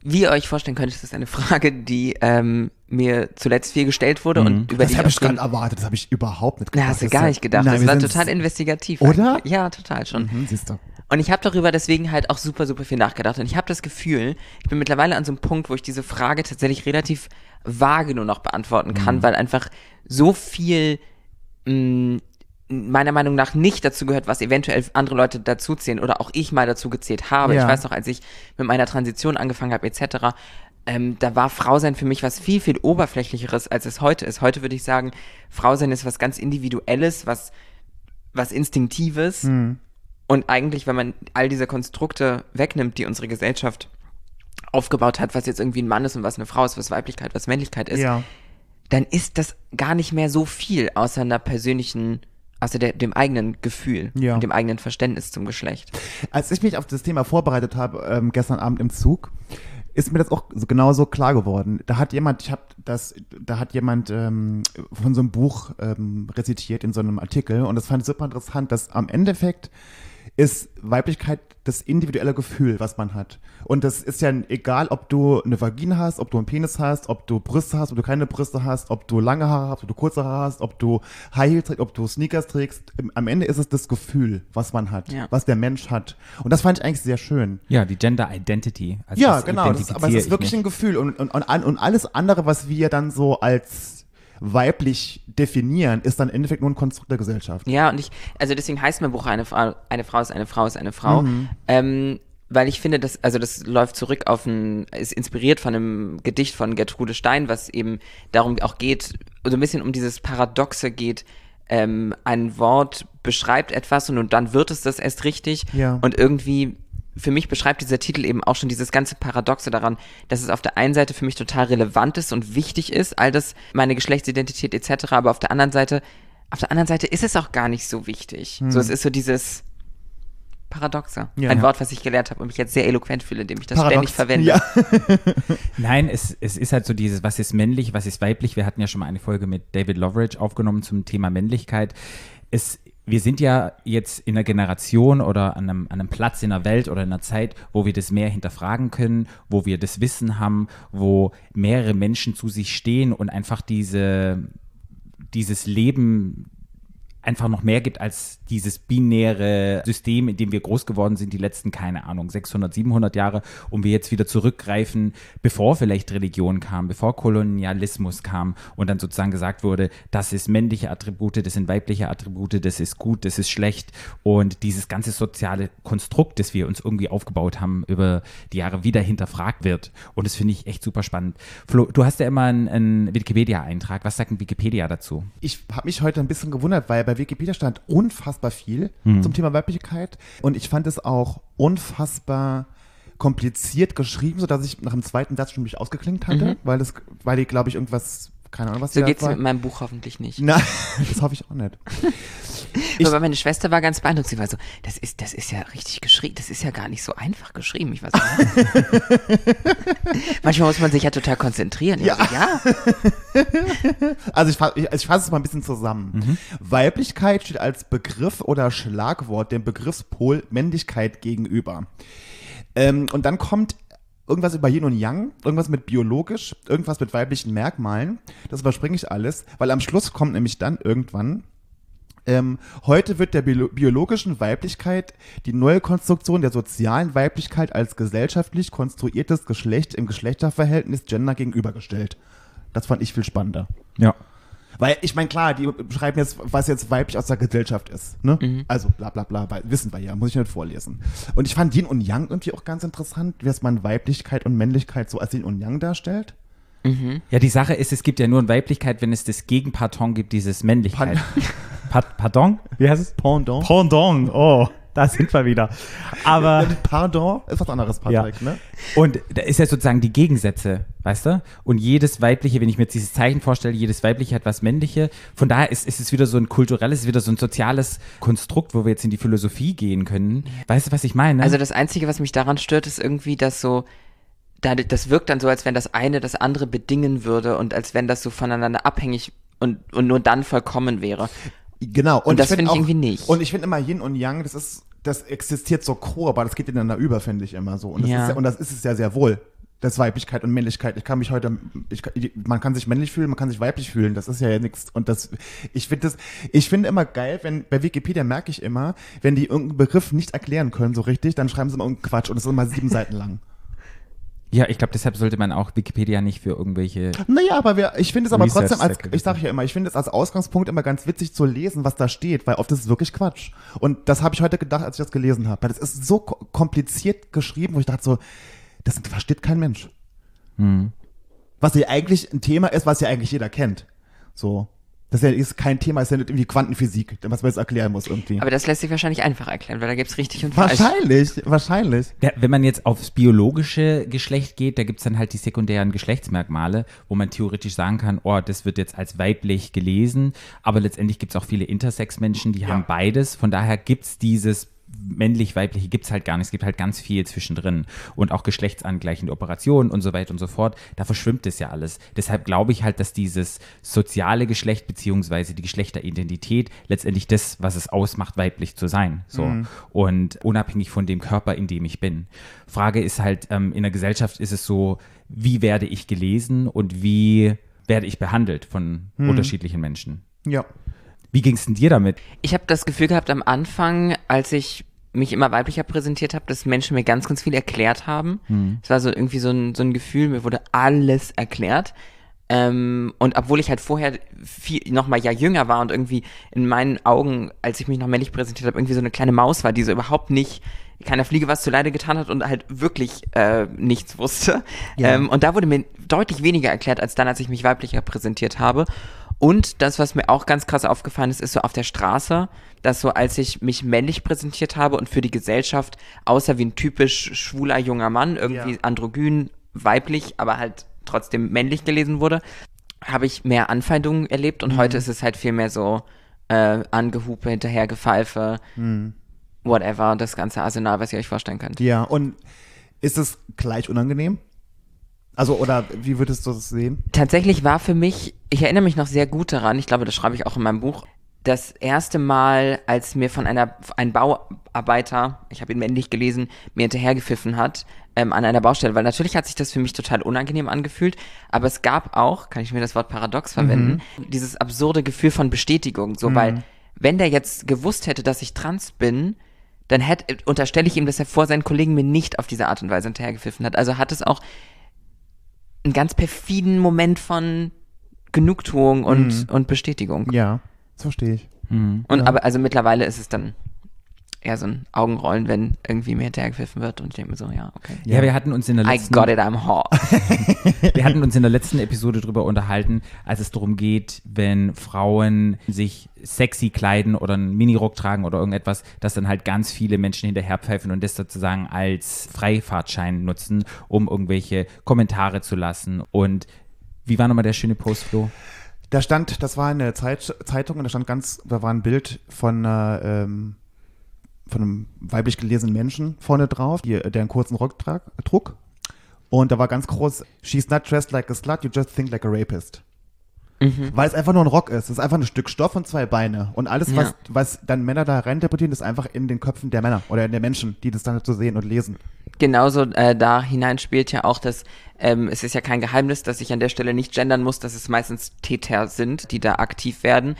Wie ihr euch vorstellen könnt, ist das eine Frage, die ähm, mir zuletzt viel gestellt wurde und über Das die habe ich gerade den- erwartet, das habe ich überhaupt nicht Na, gedacht. hast du Das gar nicht gedacht. Nein, das war total investigativ. Oder? eigentlich. Ja, total schon. Hm, siehst du. Und ich habe darüber deswegen halt auch super, super viel nachgedacht. Und ich habe das Gefühl, ich bin mittlerweile an so einem Punkt, wo ich diese Frage tatsächlich relativ vage nur noch beantworten kann, weil einfach so viel mh, meiner Meinung nach nicht dazu gehört, was eventuell andere Leute dazu zählen oder auch ich mal dazu gezählt habe. Ja. Ich weiß noch, als ich mit meiner Transition angefangen habe, etc., ähm, da war Frausein für mich was viel, viel oberflächlicheres, als es heute ist. Heute würde ich sagen, Frausein ist was ganz Individuelles, was, was Instinktives. Und eigentlich, wenn man all diese Konstrukte wegnimmt, die unsere Gesellschaft aufgebaut hat, was jetzt irgendwie ein Mann ist und was eine Frau ist, was Weiblichkeit, was Männlichkeit ist, Ja. dann ist das gar nicht mehr so viel außer einer persönlichen, außer der, dem eigenen Gefühl Ja. und dem eigenen Verständnis zum Geschlecht. Als ich mich auf das Thema vorbereitet habe, ähm, gestern Abend im Zug, ist mir das auch so genauso klar geworden. Da hat jemand, ich habe das, da hat jemand ähm, von so einem Buch ähm, rezitiert in so einem Artikel und das fand ich super interessant, dass am Endeffekt ist Weiblichkeit das individuelle Gefühl, was man hat. Und das ist ja egal, ob du eine Vagina hast, ob du einen Penis hast, ob du Brüste hast, ob du keine Brüste hast, ob du lange Haare hast, ob du kurze Haare hast, ob du High Heels trägst, ob du Sneakers trägst. Am Ende ist es das Gefühl, was man hat, Ja. was der Mensch hat. Und das fand ich eigentlich sehr schön. Ja, die Gender Identity. Also Ja, das genau. Das ist, aber es ist ich wirklich ein Gefühl. Und, und, und, und alles andere, was wir dann so als weiblich definieren, ist dann im Endeffekt nur ein Konstrukt der Gesellschaft. Ja, und ich, also deswegen heißt mein Buch eine Frau, eine Frau ist eine Frau ist eine Frau. Mhm. Ähm, weil ich finde, dass, also das läuft zurück auf ein, ist inspiriert von einem Gedicht von Gertrude Stein, was eben darum auch geht, so ein bisschen um dieses Paradoxe geht, ähm, ein Wort beschreibt etwas und, und dann wird es das erst richtig. Ja. Und irgendwie, für mich beschreibt dieser Titel eben auch schon dieses ganze Paradoxe daran, dass es auf der einen Seite für mich total relevant ist und wichtig ist, all das, meine Geschlechtsidentität etc., aber auf der anderen Seite, auf der anderen Seite ist es auch gar nicht so wichtig. So, es ist so dieses Paradoxe. Ja. Ein Wort, was ich gelernt habe und mich jetzt sehr eloquent fühle, indem ich das Paradox. ständig verwende. Ja. Nein, es, es ist halt so dieses, was ist männlich, was ist weiblich. Wir hatten ja schon mal eine Folge mit David Loveridge aufgenommen zum Thema Männlichkeit. Es, wir sind ja jetzt in einer Generation oder an einem, an einem Platz in der Welt oder in einer Zeit, wo wir das mehr hinterfragen können, wo wir das Wissen haben, wo mehrere Menschen zu sich stehen und einfach diese, dieses Leben einfach noch mehr gibt als dieses binäre System, in dem wir groß geworden sind, die letzten, keine Ahnung, 600, 700 Jahre, und wir jetzt wieder zurückgreifen, bevor vielleicht Religion kam, bevor Kolonialismus kam und dann sozusagen gesagt wurde, das ist männliche Attribute, das sind weibliche Attribute, das ist gut, das ist schlecht und dieses ganze soziale Konstrukt, das wir uns irgendwie aufgebaut haben über die Jahre wieder hinterfragt wird und das finde ich echt super spannend. Flo, du hast ja immer einen, einen Wikipedia-Eintrag. Was sagt ein Wikipedia dazu? Ich habe mich heute ein bisschen gewundert, weil bei Wikipedia stand unfassbar viel Hm. zum Thema Weiblichkeit und ich fand es auch unfassbar kompliziert geschrieben, sodass ich nach dem zweiten Satz schon mich ausgeklinkt hatte, weil das, weil die, glaube ich, irgendwas, keine Ahnung, was. So geht's da mit war. meinem Buch hoffentlich nicht. Nein, das hoffe ich auch nicht. Ich- aber meine Schwester war ganz beeindruckt. Sie war so, das ist, das ist ja richtig geschrieben. Das ist ja gar nicht so einfach geschrieben. Ich war so, ja. Manchmal muss man sich ja total konzentrieren. Ich Ja. war So, ja. Also ich, fa- ich, also ich fasse es mal ein bisschen zusammen. Mhm. Weiblichkeit steht als Begriff oder Schlagwort dem Begriffspol Männlichkeit gegenüber. Ähm, und dann kommt irgendwas über Yin und Yang, irgendwas mit biologisch, irgendwas mit weiblichen Merkmalen. Das überspringe ich alles, weil am Schluss kommt nämlich dann irgendwann ähm, heute wird der bio biologischen Weiblichkeit die neue Konstruktion der sozialen Weiblichkeit als gesellschaftlich konstruiertes Geschlecht im Geschlechterverhältnis Gender gegenübergestellt. Das fand ich viel spannender. Ja. Weil ich meine, klar, die beschreiben jetzt, was jetzt weiblich aus der Gesellschaft ist. Ne? Mhm. Also bla bla bla, weil, wissen wir ja, muss ich nicht vorlesen. Und ich fand Yin und Yang irgendwie auch ganz interessant, wie es man Weiblichkeit und Männlichkeit so als Yin und Yang darstellt. Ja, die Sache ist, es gibt ja nur eine Weiblichkeit, wenn es das Gegenparton gibt, dieses Männlichkeit. Pa Pardon? Wie heißt es? Pendant. Pendant. Oh, da sind wir wieder. Aber, Pardon ist was anderes, Patrick, Ja. ne? und da ist ja sozusagen die Gegensätze, weißt du? Und jedes Weibliche, wenn ich mir jetzt dieses Zeichen vorstelle, jedes Weibliche hat was Männliche. Von daher ist, ist es wieder so ein kulturelles, wieder so ein soziales Konstrukt, wo wir jetzt in die Philosophie gehen können. Weißt du, was ich meine? Also das Einzige, was mich daran stört, ist irgendwie, dass so, da, das wirkt dann so, als wenn das eine das andere bedingen würde und als wenn das so voneinander abhängig und, und nur dann vollkommen wäre. Genau. Und das find finde ich auch- irgendwie nicht. Und ich finde immer Yin und Yang, das ist, das existiert so co, aber das geht ineinander über, finde ich immer so. Und das, Ja. ist, ja, und das ist es ja sehr wohl. Das Weiblichkeit und Männlichkeit. Ich kann mich heute, ich, man kann sich männlich fühlen, man kann sich weiblich fühlen. Das ist ja nichts. Und das, ich finde das, ich finde immer geil, wenn, bei Wikipedia merke ich immer, wenn die irgendeinen Begriff nicht erklären können so richtig, dann schreiben sie immer irgendeinen Quatsch und es ist immer sieben Seiten lang. ja, ich glaube, deshalb sollte man auch Wikipedia nicht für irgendwelche Naja, aber wir, ich finde es aber Research trotzdem als, ich sage ja immer, ich finde es als Ausgangspunkt immer ganz witzig zu lesen, was da steht, weil oft ist es wirklich Quatsch. Und das habe ich heute gedacht, als ich das gelesen habe. Weil das ist so ko- kompliziert geschrieben, wo ich dachte so, das versteht kein Mensch. Hm. Was ja eigentlich ein Thema ist, was ja eigentlich jeder kennt. So. Das ist ja kein Thema, ist ja nicht irgendwie Quantenphysik, was man jetzt erklären muss irgendwie. Aber das lässt sich wahrscheinlich einfach erklären, weil da gibt's richtig und falsch. wahrscheinlich, wahrscheinlich. Ja, wenn man jetzt aufs biologische Geschlecht geht, da gibt's dann halt die sekundären Geschlechtsmerkmale, wo man theoretisch sagen kann, oh, das wird jetzt als weiblich gelesen, aber letztendlich gibt's auch viele Intersex-Menschen, die haben beides. Von daher gibt's dieses männlich, weibliche gibt es halt gar nicht. Es gibt halt ganz viel zwischendrin. Und auch geschlechtsangleichende Operationen und so weiter und so fort. Da verschwimmt es ja alles. Deshalb glaube ich halt, dass dieses soziale Geschlecht beziehungsweise die Geschlechteridentität letztendlich das, was es ausmacht, weiblich zu sein. So. Und unabhängig von dem Körper, in dem ich bin. Frage ist halt, ähm, in der Gesellschaft ist es so, wie werde ich gelesen und wie werde ich behandelt von unterschiedlichen Menschen. Ja. Wie ging es denn dir damit? Ich habe das Gefühl gehabt am Anfang, als ich mich immer weiblicher präsentiert habe, dass Menschen mir ganz, ganz viel erklärt haben. Es war so irgendwie so ein, so ein Gefühl, mir wurde alles erklärt. Ähm, und obwohl ich halt vorher viel, noch mal ja jünger war und irgendwie in meinen Augen, als ich mich noch männlich präsentiert habe, irgendwie so eine kleine Maus war, die so überhaupt nicht keiner Fliege was zuleide getan hat und halt wirklich äh, nichts wusste. Ja. Ähm, und da wurde mir deutlich weniger erklärt, als dann, als ich mich weiblicher präsentiert habe. Und das, was mir auch ganz krass aufgefallen ist, ist so auf der Straße, dass so als ich mich männlich präsentiert habe und für die Gesellschaft außer wie ein typisch schwuler junger Mann, irgendwie Ja. androgyn, weiblich, aber halt trotzdem männlich gelesen wurde, habe ich mehr Anfeindungen erlebt und heute ist es halt viel mehr so äh, Angehupe, Hinterhergepfeife, whatever, das ganze Arsenal, was ihr euch vorstellen könnt. Ja, und ist es gleich unangenehm? Also, oder wie würdest du das sehen? Tatsächlich war für mich, ich erinnere mich noch sehr gut daran, ich glaube, das schreibe ich auch in meinem Buch, das erste Mal, als mir von einer, ein Bauarbeiter, ich habe ihn männlich gelesen, mir hinterhergepfiffen hat, ähm, an einer Baustelle, weil natürlich hat sich das für mich total unangenehm angefühlt, aber es gab auch, kann ich mir das Wort paradox verwenden, dieses absurde Gefühl von Bestätigung, so, weil, wenn der jetzt gewusst hätte, dass ich trans bin, dann hätte, unterstelle ich ihm, dass er vor seinen Kollegen mir nicht auf diese Art und Weise hinterhergepfiffen hat. Also hat es auch einen ganz perfiden Moment von Genugtuung und, und Bestätigung. Ja, das verstehe ich. Und aber also mittlerweile ist es dann eher so ein Augenrollen, wenn irgendwie mir hinterhergepfiffen wird und ich denke mir so, ja, okay. Ja, wir hatten uns in der I letzten, got it, I'm hot. wir hatten uns in der letzten Episode drüber unterhalten, als es darum geht, wenn Frauen sich sexy kleiden oder einen Minirock tragen oder irgendetwas, dass dann halt ganz viele Menschen hinterherpfeifen und das sozusagen als Freifahrtschein nutzen, um irgendwelche Kommentare zu lassen. Und wie war nochmal der schöne Post, Flo? Da stand, das war eine Zeit, Zeitung und da stand ganz, da war ein Bild von einer, ähm, von einem weiblich gelesenen Menschen vorne drauf, die, der einen kurzen Rock trug. Und da war ganz groß, she's not dressed like a slut, you just think like a rapist. Weil es einfach nur ein Rock ist. Es ist einfach ein Stück Stoff und zwei Beine. Und alles, was, Ja. was dann Männer da reininterpretieren, ist einfach in den Köpfen der Männer oder der Menschen, die das dann zu sehen und lesen. Genauso äh, da hinein spielt ja auch das, ähm, es ist ja kein Geheimnis, dass ich an der Stelle nicht gendern muss, dass es meistens Täter sind, die da aktiv werden.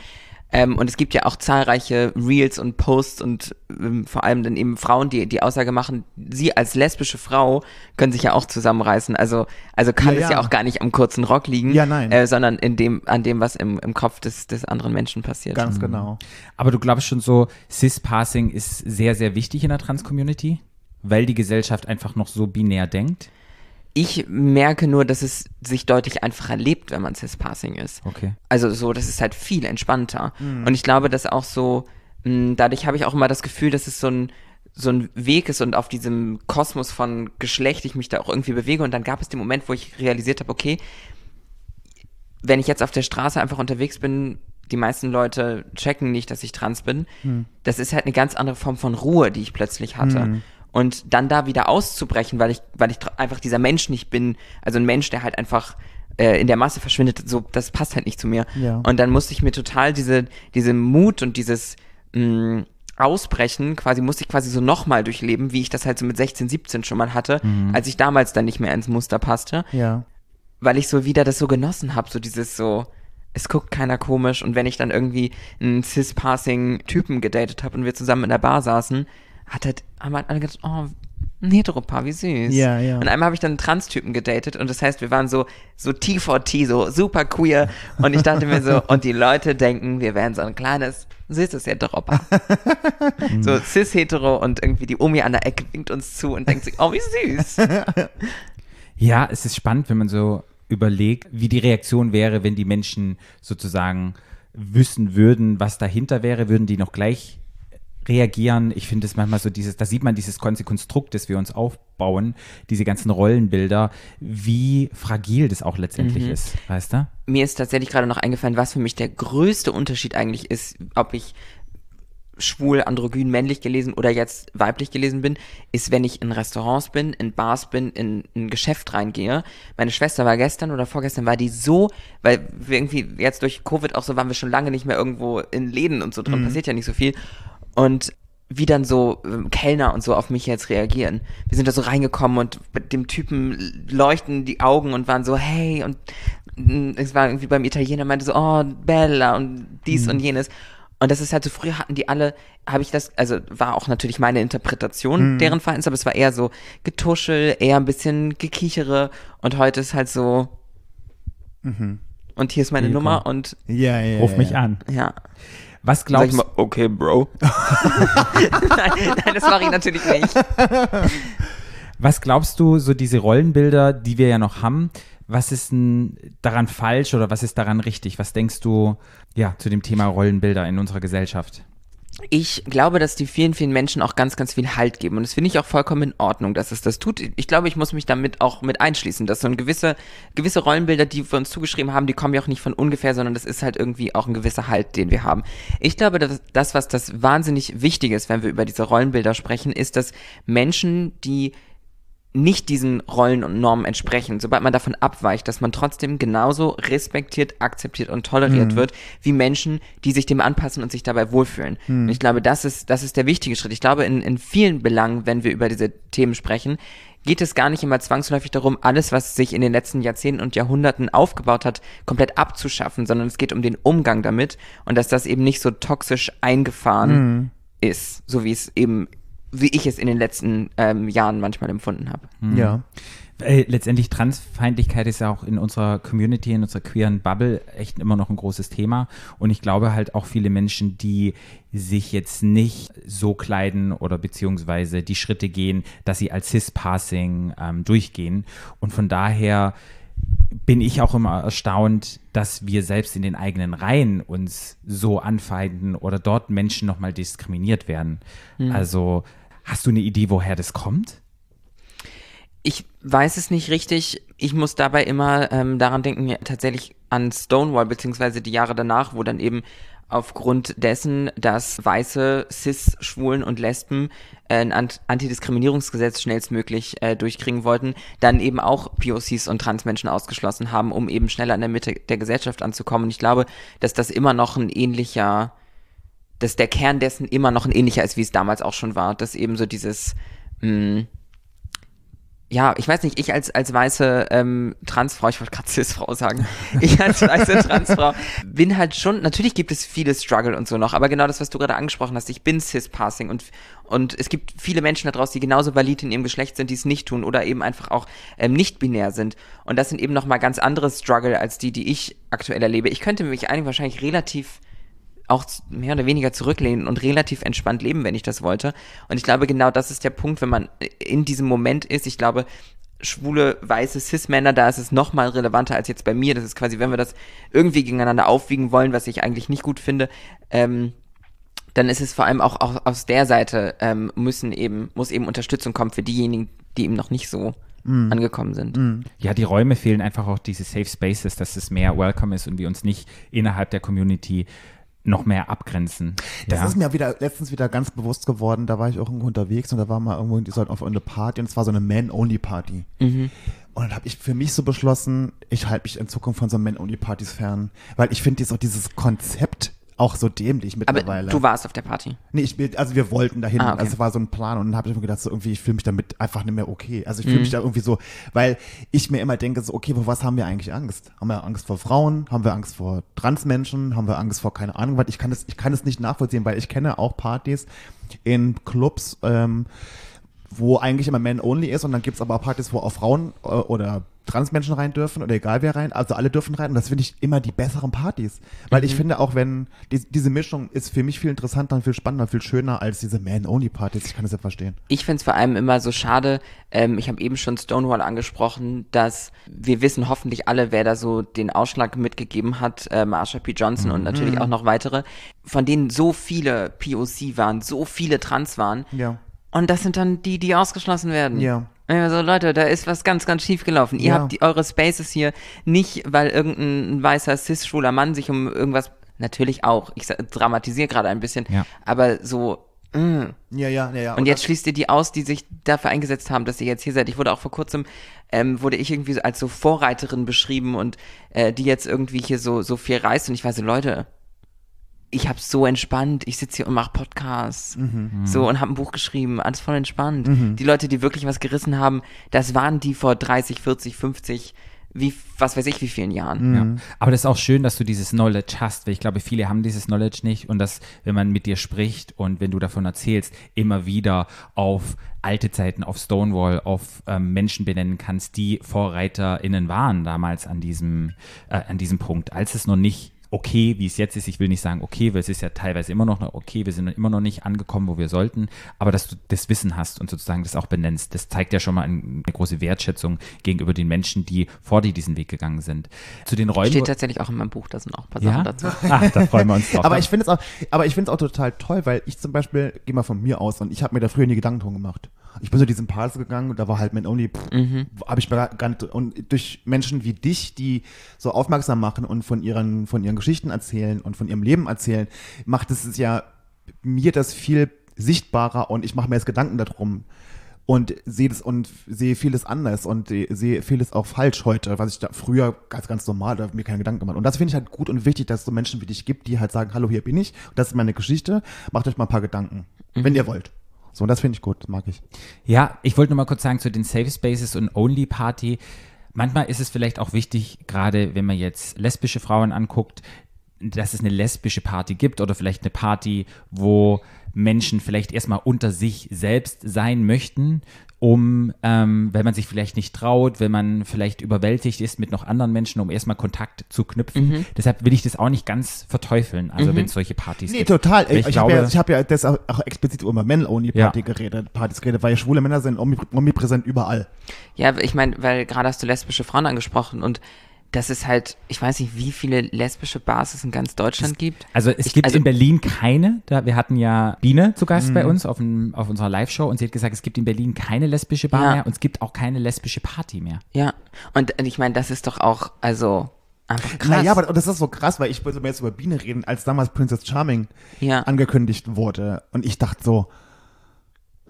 Ähm, und es gibt ja auch zahlreiche Reels und Posts und ähm, vor allem dann eben Frauen, die die Aussage machen, sie als lesbische Frau können sich ja auch zusammenreißen. Also, also kann Ja, es ja ja. auch gar nicht am kurzen Rock liegen, Ja, nein. Äh, sondern in dem, an dem, was im, im Kopf des, des anderen Menschen passiert. Ganz genau. Aber du glaubst schon so, Cis-Passing ist sehr, sehr wichtig in der Trans-Community, weil die Gesellschaft einfach noch so binär denkt? Ich merke nur, dass es sich deutlich einfacher lebt, wenn man Cis-Passing ist. Okay. Also so, das ist halt viel entspannter. Und ich glaube, dass auch so, mh, dadurch habe ich auch immer das Gefühl, dass es so ein, so ein Weg ist und auf diesem Kosmos von Geschlecht ich mich da auch irgendwie bewege. Und dann gab es den Moment, wo ich realisiert habe, okay, wenn ich jetzt auf der Straße einfach unterwegs bin, die meisten Leute checken nicht, dass ich trans bin. Das ist halt eine ganz andere Form von Ruhe, die ich plötzlich hatte. Und dann da wieder auszubrechen, weil ich, weil ich einfach dieser Mensch nicht bin, also ein Mensch, der halt einfach äh, in der Masse verschwindet, so, das passt halt nicht zu mir. Ja. Und dann musste ich mir total diese, diese Mut und dieses mh, Ausbrechen, quasi musste ich quasi so nochmal durchleben, wie ich das halt so mit 16, 17 schon mal hatte, als ich damals dann nicht mehr ins Muster passte Ja. weil ich so wieder das so genossen habe, so dieses so, es guckt keiner komisch und wenn ich dann irgendwie einen cis-passing-Typen gedatet habe und wir zusammen in der Bar saßen, hat halt, haben halt alle gedacht, oh, ein Heteropaar, wie süß. Ja, ja. Und einmal habe ich dann einen Trans-Typen gedatet und das heißt, wir waren so, so T4T, so super queer und ich dachte mir so, und die Leute denken, wir wären so ein kleines, süßes Heteropaar. so cis-hetero und irgendwie die Omi an der Ecke winkt uns zu und denkt sich, oh, wie süß. Ja, es ist spannend, wenn man so überlegt, wie die Reaktion wäre, wenn die Menschen sozusagen wissen würden, was dahinter wäre, würden die noch gleich reagieren. Ich finde es manchmal so dieses, da sieht man dieses ganze Konstrukt, das wir uns aufbauen, diese ganzen Rollenbilder, wie fragil das auch letztendlich ist, weißt du? mir ist tatsächlich gerade noch eingefallen, was für mich der größte Unterschied eigentlich ist, ob ich schwul, androgyn, männlich gelesen oder jetzt weiblich gelesen bin, ist, wenn ich in Restaurants bin, in Bars bin, in ein Geschäft reingehe. Meine Schwester war gestern oder vorgestern war die so, weil wir irgendwie jetzt durch Covid auch so waren wir schon lange nicht mehr irgendwo in Läden und so drin, passiert ja nicht so viel. Und wie dann so ähm, Kellner und so auf mich jetzt reagieren. Wir sind da so reingekommen und mit dem Typen leuchten die Augen und waren so, hey, und mm, es war irgendwie beim Italiener, meinte so, oh, Bella und dies und jenes. Und das ist halt so, früher hatten die alle, habe ich das, also war auch natürlich meine Interpretation deren Verhaltens, aber es war eher so Getuschel, eher ein bisschen Gekichere und heute ist halt so, und hier ist meine Hier, Nummer komm. und Ja, ja, Ruf ja, mich an. ja. Was Sag ich glaubst mal, okay, Bro. nein, nein, das mache ich natürlich nicht. Was glaubst du, so diese Rollenbilder, die wir ja noch haben, was ist denn daran falsch oder was ist daran richtig? Was denkst du ja zu dem Thema Rollenbilder in unserer Gesellschaft? Ich glaube, dass die vielen, vielen Menschen auch ganz, ganz viel Halt geben. Und das finde ich auch vollkommen in Ordnung, dass es das tut. Ich glaube, ich muss mich damit auch mit einschließen, dass so ein gewisse, gewisse Rollenbilder, die wir uns zugeschrieben haben, die kommen ja auch nicht von ungefähr, sondern das ist halt irgendwie auch ein gewisser Halt, den wir haben. Ich glaube, dass das, was das wahnsinnig wichtig ist, wenn wir über diese Rollenbilder sprechen, ist, dass Menschen, die nicht diesen Rollen und Normen entsprechen, sobald man davon abweicht, dass man trotzdem genauso respektiert, akzeptiert und toleriert wird, wie Menschen, die sich dem anpassen und sich dabei wohlfühlen. Und ich glaube, das ist, das ist der wichtige Schritt. Ich glaube, in, in vielen Belangen, wenn wir über diese Themen sprechen, geht es gar nicht immer zwangsläufig darum, alles, was sich in den letzten Jahrzehnten und Jahrhunderten aufgebaut hat, komplett abzuschaffen, sondern es geht um den Umgang damit und dass das eben nicht so toxisch eingefahren ist, so wie es eben, wie ich es in den letzten ähm, Jahren manchmal empfunden habe. Ja. Äh, letztendlich Transfeindlichkeit ist ja auch in unserer Community, in unserer queeren Bubble echt immer noch ein großes Thema. Und ich glaube halt auch viele Menschen, die sich jetzt nicht so kleiden oder beziehungsweise die Schritte gehen, dass sie als Cis-Passing ähm, durchgehen. Und von daher bin ich auch immer erstaunt, dass wir selbst in den eigenen Reihen uns so anfeinden oder dort Menschen nochmal diskriminiert werden. Also hast du eine Idee, woher das kommt? Ich weiß es nicht richtig. Ich muss dabei immer ähm, daran denken, ja, tatsächlich an Stonewall, beziehungsweise die Jahre danach, wo dann eben aufgrund dessen, dass weiße Cis, Schwulen und Lesben äh, ein Ant Antidiskriminierungsgesetz schnellstmöglich äh, durchkriegen wollten, dann eben auch POCs und Transmenschen ausgeschlossen haben, um eben schneller in der Mitte der Gesellschaft anzukommen. Und ich glaube, dass das immer noch ein ähnlicher, dass der Kern dessen immer noch ein ähnlicher ist, wie es damals auch schon war, dass eben so dieses mh, ja, ich weiß nicht, ich als, als weiße ähm, Transfrau, ich wollte gerade Cis-Frau sagen, ich als weiße Transfrau bin halt schon, natürlich gibt es viele Struggle und so noch, aber genau das, was du gerade angesprochen hast, ich bin Cis-Passing und, und es gibt viele Menschen da draußen, die genauso valid in ihrem Geschlecht sind, die es nicht tun oder eben einfach auch ähm, nicht binär sind. Und das sind eben nochmal ganz andere Struggle als die, die ich aktuell erlebe. Ich könnte mich eigentlich wahrscheinlich relativ auch mehr oder weniger zurücklehnen und relativ entspannt leben, wenn ich das wollte. Und ich glaube, genau das ist der Punkt, wenn man in diesem Moment ist. Ich glaube, schwule, weiße Cis-Männer, da ist es noch mal relevanter als jetzt bei mir. Das ist quasi, wenn wir das irgendwie gegeneinander aufwiegen wollen, was ich eigentlich nicht gut finde, ähm, dann ist es vor allem auch, auch aus der Seite ähm, müssen eben, muss eben Unterstützung kommen für diejenigen, die eben noch nicht so angekommen sind. Ja, die Räume fehlen einfach auch diese Safe Spaces, dass es mehr Welcome ist und wir uns nicht innerhalb der Community noch mehr abgrenzen. Das ja. ist mir wieder letztens wieder ganz bewusst geworden. Da war ich auch irgendwo unterwegs und da war mal irgendwo die auf eine Party und es war so eine Man-Only-Party. Und dann habe ich für mich so beschlossen, ich halte mich in Zukunft von so Man-Only-Partys fern, weil ich finde auch dieses Konzept auch so dämlich Aber mittlerweile. du warst auf der Party. Nee, ich, bin- also wir wollten dahin. Ah, okay. Also es war so ein Plan und dann habe ich mir gedacht, so irgendwie, ich fühle mich damit einfach nicht mehr okay. Also ich Mhm. fühle mich da irgendwie so, weil ich mir immer denke, so, okay, vor was haben wir eigentlich Angst? Haben wir Angst vor Frauen? Haben wir Angst vor Transmenschen? Haben wir Angst vor keine Ahnung was? Ich kann das, ich kann das nicht nachvollziehen, weil ich kenne auch Partys in Clubs, ähm, wo eigentlich immer Man Only ist und dann gibt's aber auch Partys, wo auch Frauen äh, oder Transmenschen rein dürfen oder egal wer rein, also alle dürfen rein und das finde ich immer die besseren Partys. Weil Mhm. ich finde auch, wenn die, diese Mischung ist für mich viel interessanter und viel spannender, viel schöner als diese Man-Only-Partys. Ich kann das nicht verstehen. Ich finde es vor allem immer so schade, ähm, ich habe eben schon Stonewall angesprochen, dass wir wissen hoffentlich alle, wer da so den Ausschlag mitgegeben hat, äh, Marsha P. Johnson und natürlich auch noch weitere, von denen so viele POC waren, so viele Trans waren. Ja. Und das sind dann die, die ausgeschlossen werden. Ja. Also Leute, da ist was ganz, ganz schief gelaufen. Ihr Ja. habt die, eure Spaces hier nicht, weil irgendein weißer cis-schwuler Mann sich um irgendwas natürlich auch. Ich dramatisiere gerade ein bisschen, Ja. aber so. mm. Ja, ja, ja, ja. Und jetzt schließt ihr die aus, die sich dafür eingesetzt haben, dass ihr jetzt hier seid. Ich wurde auch vor kurzem, ähm, wurde ich irgendwie so als so Vorreiterin beschrieben und äh, die jetzt irgendwie hier so, so viel reist und ich war so, Leute, ich hab's so entspannt, ich sitze hier und mache Podcasts, so und habe ein Buch geschrieben, alles voll entspannt. Die Leute, die wirklich was gerissen haben, das waren die vor 30, 40, 50, wie, was weiß ich, wie vielen Jahren. Ja. Aber das ist auch schön, dass du dieses Knowledge hast, weil ich glaube, viele haben dieses Knowledge nicht und dass, wenn man mit dir spricht und wenn du davon erzählst, immer wieder auf alte Zeiten, auf Stonewall, auf ähm, Menschen benennen kannst, die VorreiterInnen waren damals an diesem, äh, an diesem Punkt, als es noch nicht okay, wie es jetzt ist. Ich will nicht sagen okay, weil es ist ja teilweise immer noch okay, wir sind immer noch nicht angekommen, wo wir sollten, aber dass du das Wissen hast und sozusagen das auch benennst, das zeigt ja schon mal ein- eine große Wertschätzung gegenüber den Menschen, die vor dir diesen Weg gegangen sind. Zu den Räumen. Steht tatsächlich auch in meinem Buch, da sind auch ein paar ja? Sachen dazu. Ach, da freuen wir uns drauf. aber ich finde es auch, aber ich finde es auch total toll, weil ich zum Beispiel, gehe mal von mir aus und ich habe mir da früher nie Gedanken drum gemacht. Ich bin so diesen Pass gegangen und da war halt Man Only, habe ich mir gar nicht, und durch Menschen wie dich, die so aufmerksam machen und von ihren, von ihren Geschichten erzählen und von ihrem Leben erzählen, macht es ja mir das viel sichtbarer und ich mache mir jetzt Gedanken darum und sehe das und sehe vieles anders und sehe vieles auch falsch heute, was ich da früher ganz, ganz normal, da mir keine Gedanken gemacht. Und das finde ich halt gut und wichtig, dass es so Menschen wie dich gibt, die halt sagen, hallo, hier bin ich, das ist meine Geschichte, macht euch mal ein paar Gedanken, wenn ihr wollt. So, und das finde ich gut, mag ich. Ja, ich wollte nur mal kurz sagen zu den Safe Spaces und Only Party. Manchmal ist es vielleicht auch wichtig, gerade wenn man jetzt lesbische Frauen anguckt, dass es eine lesbische Party gibt oder vielleicht eine Party, wo Menschen vielleicht erstmal unter sich selbst sein möchten, um, ähm, wenn man sich vielleicht nicht traut, wenn man vielleicht überwältigt ist mit noch anderen Menschen, um erstmal Kontakt zu knüpfen. Deshalb will ich das auch nicht ganz verteufeln, also wenn es solche Partys Nee, gibt. total. Weil Ich, ich ich habe ja, ich hab ja das auch, auch explizit über Men-Only-Party Ja. geredet, Partys geredet, weil schwule Männer sind omnipr- omnipräsent überall. Ja, ich meine, weil gerade hast du lesbische Frauen angesprochen und das ist halt, ich weiß nicht, wie viele lesbische Bars es in ganz Deutschland gibt. Also es Ich- gibt also- in Berlin keine. Da, wir hatten ja Biene zu Gast Mhm. bei uns auf, auf unserer Live-Show und sie hat gesagt, es gibt in Berlin keine lesbische Bar Ja. mehr und es gibt auch keine lesbische Party mehr. Ja, und ich meine, das ist doch auch, also, einfach krass. Naja, aber das ist so krass, weil ich wollte mir jetzt über Biene reden, als damals Princess Charming Ja. angekündigt wurde. Und ich dachte so,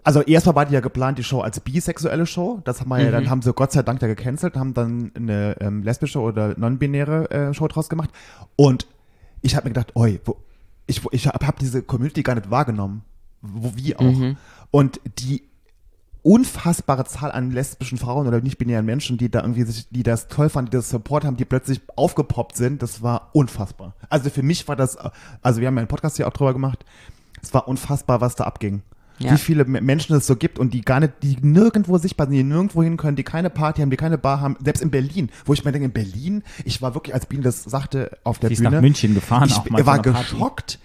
also erstmal war die ja geplant, die Show als bisexuelle Show. Das haben wir ja, Mhm. dann haben sie Gott sei Dank ja gecancelt, haben dann eine ähm, lesbische oder non-binäre äh, Show draus gemacht. Und ich habe mir gedacht, oi, wo, ich, wo- ich habe hab diese Community gar nicht wahrgenommen. Wo, wie auch. Mhm. Und die unfassbare Zahl an lesbischen Frauen oder nicht-binären Menschen, die da irgendwie sich, die das toll fanden, die das Support haben, die plötzlich aufgepoppt sind, das war unfassbar. Also für mich war das, also wir haben ja einen Podcast hier auch drüber gemacht, es war unfassbar, was da abging. Ja. Wie viele Me- Menschen es so gibt und die gar nicht, die nirgendwo sichtbar sind, die nirgendwo hin können, die keine Party haben, die keine Bar haben, selbst in Berlin, wo ich mir denke, in Berlin, ich war wirklich, als Biene das sagte, auf der ist Bühne. nach München gefahren, ich auch mal war geschockt,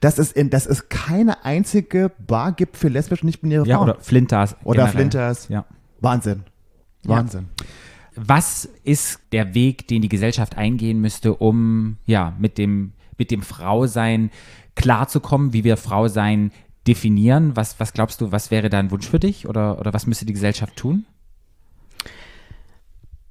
dass es, in, dass es keine einzige Bar gibt für lesbische, nicht-binäre Ja, Frauen. oder Flinters. Oder generell. Flinters. Ja. Wahnsinn. Wahnsinn. Was ist der Weg, den die Gesellschaft eingehen müsste, um ja mit dem, mit dem Frausein klarzukommen, wie wir Frausein definieren? Was, was glaubst du, was wäre da ein Wunsch für dich oder, oder was müsste die Gesellschaft tun?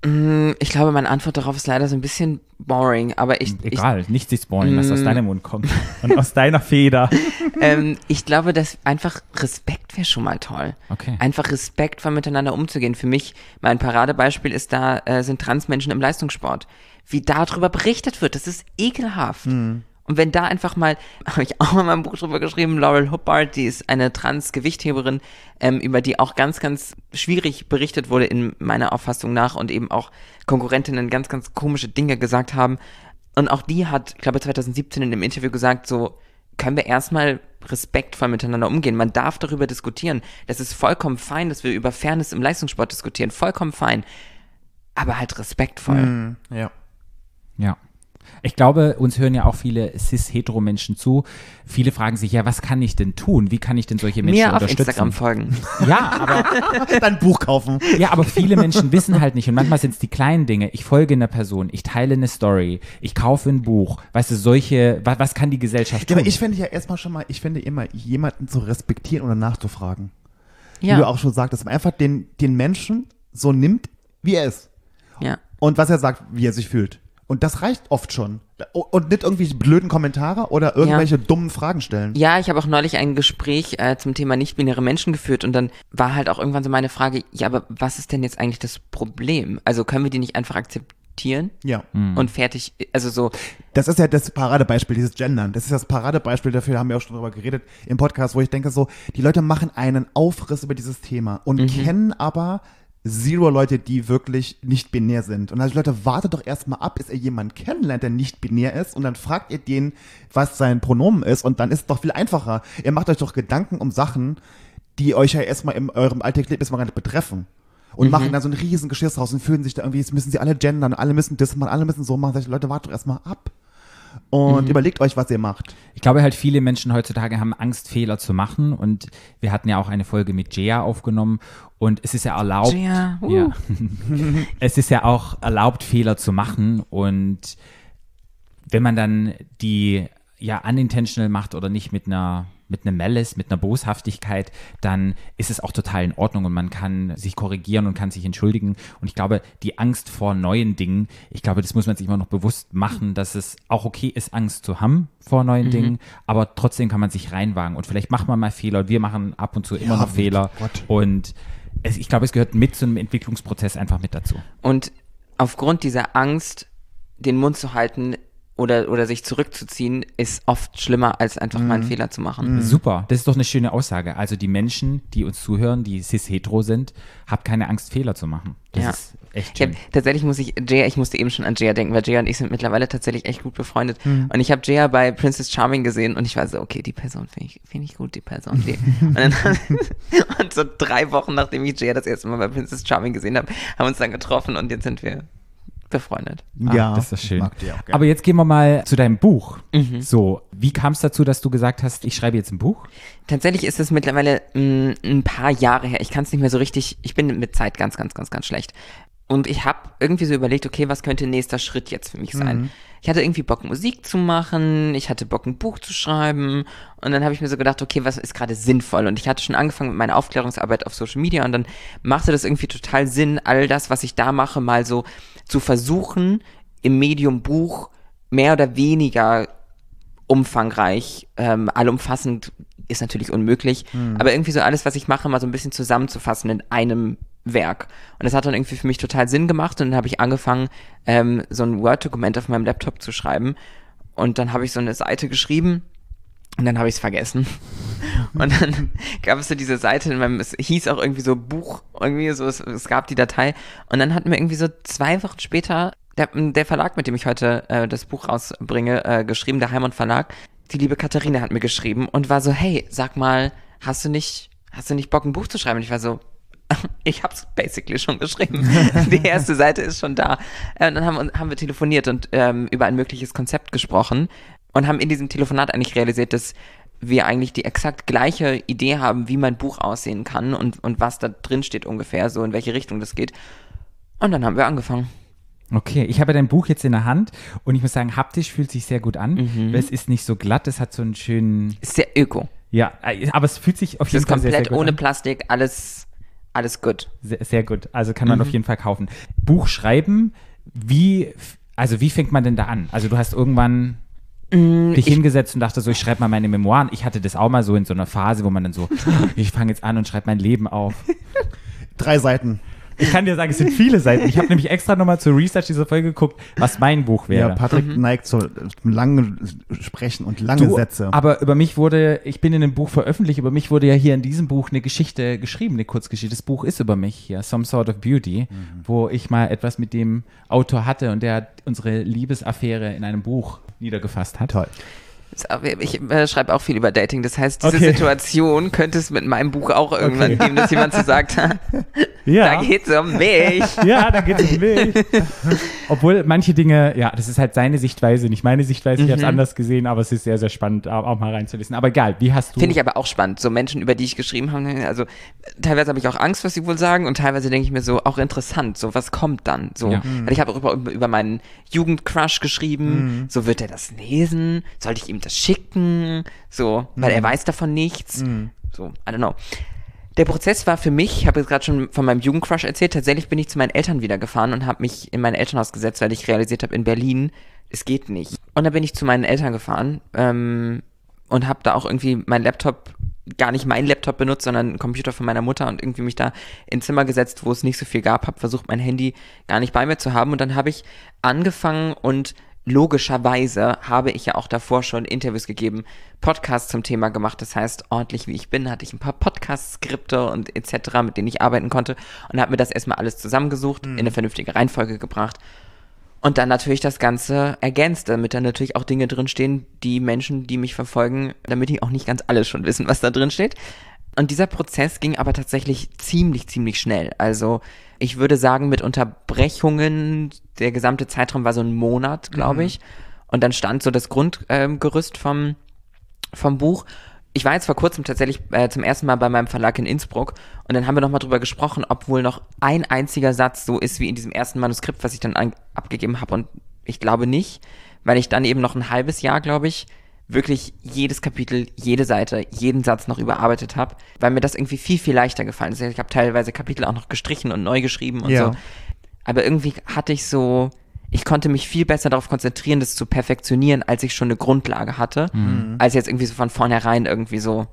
Mm, Ich glaube, meine Antwort darauf ist leider so ein bisschen boring, aber ich, Egal, nichts ist boring, was Mm. aus deinem Mund kommt und aus deiner Feder. ich, ähm, ich glaube, dass einfach Respekt wäre schon mal toll. Okay. Einfach respektvoll miteinander umzugehen. Für mich, mein Paradebeispiel ist da, äh, sind Transmenschen im Leistungssport. Wie darüber berichtet wird, das ist ekelhaft. Und wenn da einfach mal, habe ich auch in meinem Buch drüber geschrieben, Laurel Hubbard, die ist eine Trans-Gewichtheberin, ähm, über die auch ganz, ganz schwierig berichtet wurde in meiner Auffassung nach und eben auch Konkurrentinnen ganz, ganz komische Dinge gesagt haben. Und auch die hat, ich glaube 2017 in dem Interview gesagt, so, können wir erstmal respektvoll miteinander umgehen. Man darf darüber diskutieren. Das ist vollkommen fein, dass wir über Fairness im Leistungssport diskutieren. Vollkommen fein. Aber halt respektvoll. Ja. Ja. Ich glaube, uns hören ja auch viele cis-hetero-Menschen zu. Viele fragen sich, ja, was kann ich denn tun? Wie kann ich denn solche Menschen Mir auf unterstützen? Instagram folgen. Ja, aber Dann Buch kaufen. Ja, aber viele Menschen wissen halt nicht und manchmal sind es die kleinen Dinge. Ich folge einer Person, ich teile eine Story, ich kaufe ein Buch. Weißt du, solche, was, was kann die Gesellschaft Ja, tun? aber ich finde ja erstmal schon mal, ich finde immer, jemanden zu respektieren oder nachzufragen. Wie du Ja. auch schon sagtest, man einfach den, den Menschen so nimmt, wie er ist. ja. Und was er sagt, wie er sich fühlt. Und das reicht oft schon. Und nicht irgendwelche blöden Kommentare oder irgendwelche dummen Fragen stellen. Ja, ich habe auch neulich ein Gespräch äh, zum Thema nicht-binäre Menschen geführt und dann war halt auch irgendwann so meine Frage, ja, aber was ist denn jetzt eigentlich das Problem? Also können wir die nicht einfach akzeptieren Ja. und fertig, also so, Das ist ja das Paradebeispiel, dieses Gendern. Das ist das Paradebeispiel dafür, da haben wir auch schon drüber geredet im Podcast, wo ich denke so, die Leute machen einen Aufriss über dieses Thema und kennen aber zero Leute, die wirklich nicht binär sind. Und also Leute, wartet doch erstmal ab, bis ihr jemanden kennenlernt, der nicht binär ist und dann fragt ihr den, was sein Pronomen ist und dann ist es doch viel einfacher. Ihr macht euch doch Gedanken um Sachen, die euch ja erstmal in eurem Alltag erstmal gar nicht betreffen. Und machen dann so ein riesen Geschiss raus und fühlen sich da irgendwie, jetzt müssen sie alle gendern, alle müssen das machen, alle müssen so machen. Sag ich, Leute, wartet doch erstmal ab. Und überlegt euch, was ihr macht. Ich glaube halt, viele Menschen heutzutage haben Angst, Fehler zu machen. Und wir hatten ja auch eine Folge mit Jea aufgenommen. Und es ist ja erlaubt. Jea, uh. ja. es ist ja auch erlaubt, Fehler zu machen. Und wenn man dann die ja unintentional macht oder nicht mit einer mit einem Malice, mit einer Boshaftigkeit, dann ist es auch total in Ordnung und man kann sich korrigieren und kann sich entschuldigen. Und ich glaube, die Angst vor neuen Dingen, ich glaube, das muss man sich immer noch bewusst machen, dass es auch okay ist, Angst zu haben vor neuen Dingen, aber trotzdem kann man sich reinwagen und vielleicht macht man mal Fehler. und Wir machen ab und zu immer Ja, noch Fehler Gott. und es, ich glaube, es gehört mit zu einem Entwicklungsprozess einfach mit dazu. Und aufgrund dieser Angst, den Mund zu halten oder, oder sich zurückzuziehen, ist oft schlimmer, als einfach mal einen Fehler zu machen. Super, das ist doch eine schöne Aussage. Also die Menschen, die uns zuhören, die cis-hetero sind, habt keine Angst, Fehler zu machen. Das Ja. ist echt Ich hab, schön. tatsächlich muss ich, Jaya, ich musste eben schon an Jaya denken, weil Jaya und ich sind mittlerweile tatsächlich echt gut befreundet. Und ich habe Jaya bei Princess Charming gesehen und ich war so, okay, die Person finde ich, find ich gut, die Person. Die. und, dann, und so drei Wochen, nachdem ich Jaya das erste Mal bei Princess Charming gesehen habe, haben wir uns dann getroffen und jetzt sind wir befreundet. Ah, das ist schön. mag die auch gerne. Aber jetzt gehen wir mal zu deinem Buch. Mhm. So, wie kam es dazu, dass du gesagt hast, ich schreibe jetzt ein Buch? Tatsächlich ist es mittlerweile mh, ein paar Jahre her. Ich kann es nicht mehr so richtig, ich bin mit Zeit ganz, ganz, ganz, ganz schlecht. Und ich habe irgendwie so überlegt, okay, was könnte nächster Schritt jetzt für mich sein? Ich hatte irgendwie Bock, Musik zu machen, ich hatte Bock, ein Buch zu schreiben. Und dann habe ich mir so gedacht, okay, was ist gerade sinnvoll? Und ich hatte schon angefangen mit meiner Aufklärungsarbeit auf Social Media und dann machte das irgendwie total Sinn, all das, was ich da mache, mal so zu versuchen, im Medium Buch mehr oder weniger umfangreich, ähm, allumfassend ist natürlich unmöglich, aber irgendwie so alles, was ich mache, mal so ein bisschen zusammenzufassen in einem Werk. Und das hat dann irgendwie für mich total Sinn gemacht und dann habe ich angefangen, ähm, so ein Word-Dokument auf meinem Laptop zu schreiben und dann habe ich so eine Seite geschrieben und dann habe ich es vergessen. Und dann gab es so diese Seite, in meinem, es hieß auch irgendwie so Buch, irgendwie so, es, es gab die Datei. Und dann hat mir irgendwie so zwei Wochen später der, der Verlag, mit dem ich heute äh, das Buch rausbringe, äh, geschrieben, der Heimann Verlag, die liebe Katharina hat mir geschrieben und war so, hey, sag mal, hast du nicht, hast du nicht Bock, ein Buch zu schreiben? Und ich war so, ich hab's basically schon geschrieben. Die erste Seite ist schon da. Äh, Und dann haben, wir- haben wir telefoniert und ähm, über ein mögliches Konzept gesprochen und haben in diesem Telefonat eigentlich realisiert, dass wir eigentlich die exakt gleiche Idee haben, wie mein Buch aussehen kann und, und was da drin steht ungefähr, so in welche Richtung das geht. Und dann haben wir angefangen. Okay, ich habe dein Buch jetzt in der Hand und ich muss sagen, haptisch fühlt sich sehr gut an, Mhm. es ist nicht so glatt, es hat so einen schönen, Ist sehr öko. ja, äh, aber es fühlt sich auf Es jeden ist Fall sehr, komplett sehr gut ohne an. Plastik, alles, alles gut. Sehr, sehr gut. Also kann man auf jeden Fall kaufen. Buch schreiben, wie, also wie fängt man denn da an? Also du hast irgendwann dich hingesetzt und dachte so, ich schreibe mal meine Memoiren. Ich hatte das auch mal so in so einer Phase, wo man dann so, ich fange jetzt an und schreibe mein Leben auf. Drei Seiten. Ich kann dir sagen, es sind viele Seiten. Ich habe nämlich extra nochmal zur Research dieser Folge geguckt, was mein Buch wäre. Ja, Patrick neigt zu langen Sprechen und lange Du, Sätze. Aber über mich wurde, ich bin in einem Buch veröffentlicht, über mich wurde ja hier in diesem Buch eine Geschichte geschrieben, eine Kurzgeschichte. Das Buch ist über mich hier, Some Sort of Beauty, wo ich mal etwas mit dem Autor hatte und der unsere Liebesaffäre in einem Buch niedergefasst hat. Toll. Ich äh, schreibe auch viel über Dating. Das heißt, diese Okay. Situation könnte es mit meinem Buch auch irgendwann Okay. geben, dass jemand so sagt, Ja. da geht's um mich. Ja, da geht es um mich. Obwohl manche Dinge, ja, das ist halt seine Sichtweise, nicht meine Sichtweise. Ich habe es anders gesehen, aber es ist sehr, sehr spannend, auch mal reinzulesen. Aber egal, wie hast du. Finde ich aber auch spannend. So Menschen, über die ich geschrieben habe, also teilweise habe ich auch Angst, was sie wohl sagen und teilweise denke ich mir so, auch interessant, so was kommt dann? So, Ja. weil ich habe auch über, über meinen Jugendcrush geschrieben, so wird er das lesen? Sollte ich ihm das schicken? So, weil er weiß davon nichts. So, I don't know. Der Prozess war für mich, ich habe jetzt gerade schon von meinem Jugendcrush erzählt, tatsächlich bin ich zu meinen Eltern wieder gefahren und habe mich in mein Elternhaus gesetzt, weil ich realisiert habe, in Berlin, es geht nicht. Und dann bin ich zu meinen Eltern gefahren ähm, und habe da auch irgendwie mein Laptop, gar nicht mein Laptop benutzt, sondern einen Computer von meiner Mutter und irgendwie mich da ins Zimmer gesetzt, wo es nicht so viel gab, habe versucht, mein Handy gar nicht bei mir zu haben. Und dann habe ich angefangen und logischerweise habe ich ja auch davor schon Interviews gegeben, Podcasts zum Thema gemacht. Das heißt, ordentlich wie ich bin, hatte ich ein paar Podcast-Skripte und etc., mit denen ich arbeiten konnte und habe mir das erstmal alles zusammengesucht, in eine vernünftige Reihenfolge gebracht. Und dann natürlich das Ganze ergänzt, damit da natürlich auch Dinge drinstehen, die Menschen, die mich verfolgen, damit die auch nicht ganz alle schon wissen, was da drin steht. Und dieser Prozess ging aber tatsächlich ziemlich, ziemlich schnell. Also ich würde sagen, mit Unterbrechungen, der gesamte Zeitraum war so ein Monat, glaube ich. Und dann stand so das Grundgerüst vom, vom Buch. Ich war jetzt vor kurzem tatsächlich äh, zum ersten Mal bei meinem Verlag in Innsbruck und dann haben wir nochmal drüber gesprochen, ob wohl noch ein einziger Satz so ist wie in diesem ersten Manuskript, was ich dann an, abgegeben habe. Und ich glaube nicht, weil ich dann eben noch ein halbes Jahr, glaube ich, wirklich jedes Kapitel, jede Seite, jeden Satz noch überarbeitet habe, weil mir das irgendwie viel, viel leichter gefallen ist. Ich habe teilweise Kapitel auch noch gestrichen und neu geschrieben und Ja. so. Aber irgendwie hatte ich so, ich konnte mich viel besser darauf konzentrieren, das zu perfektionieren, als ich schon eine Grundlage hatte, als jetzt irgendwie so von vornherein irgendwie so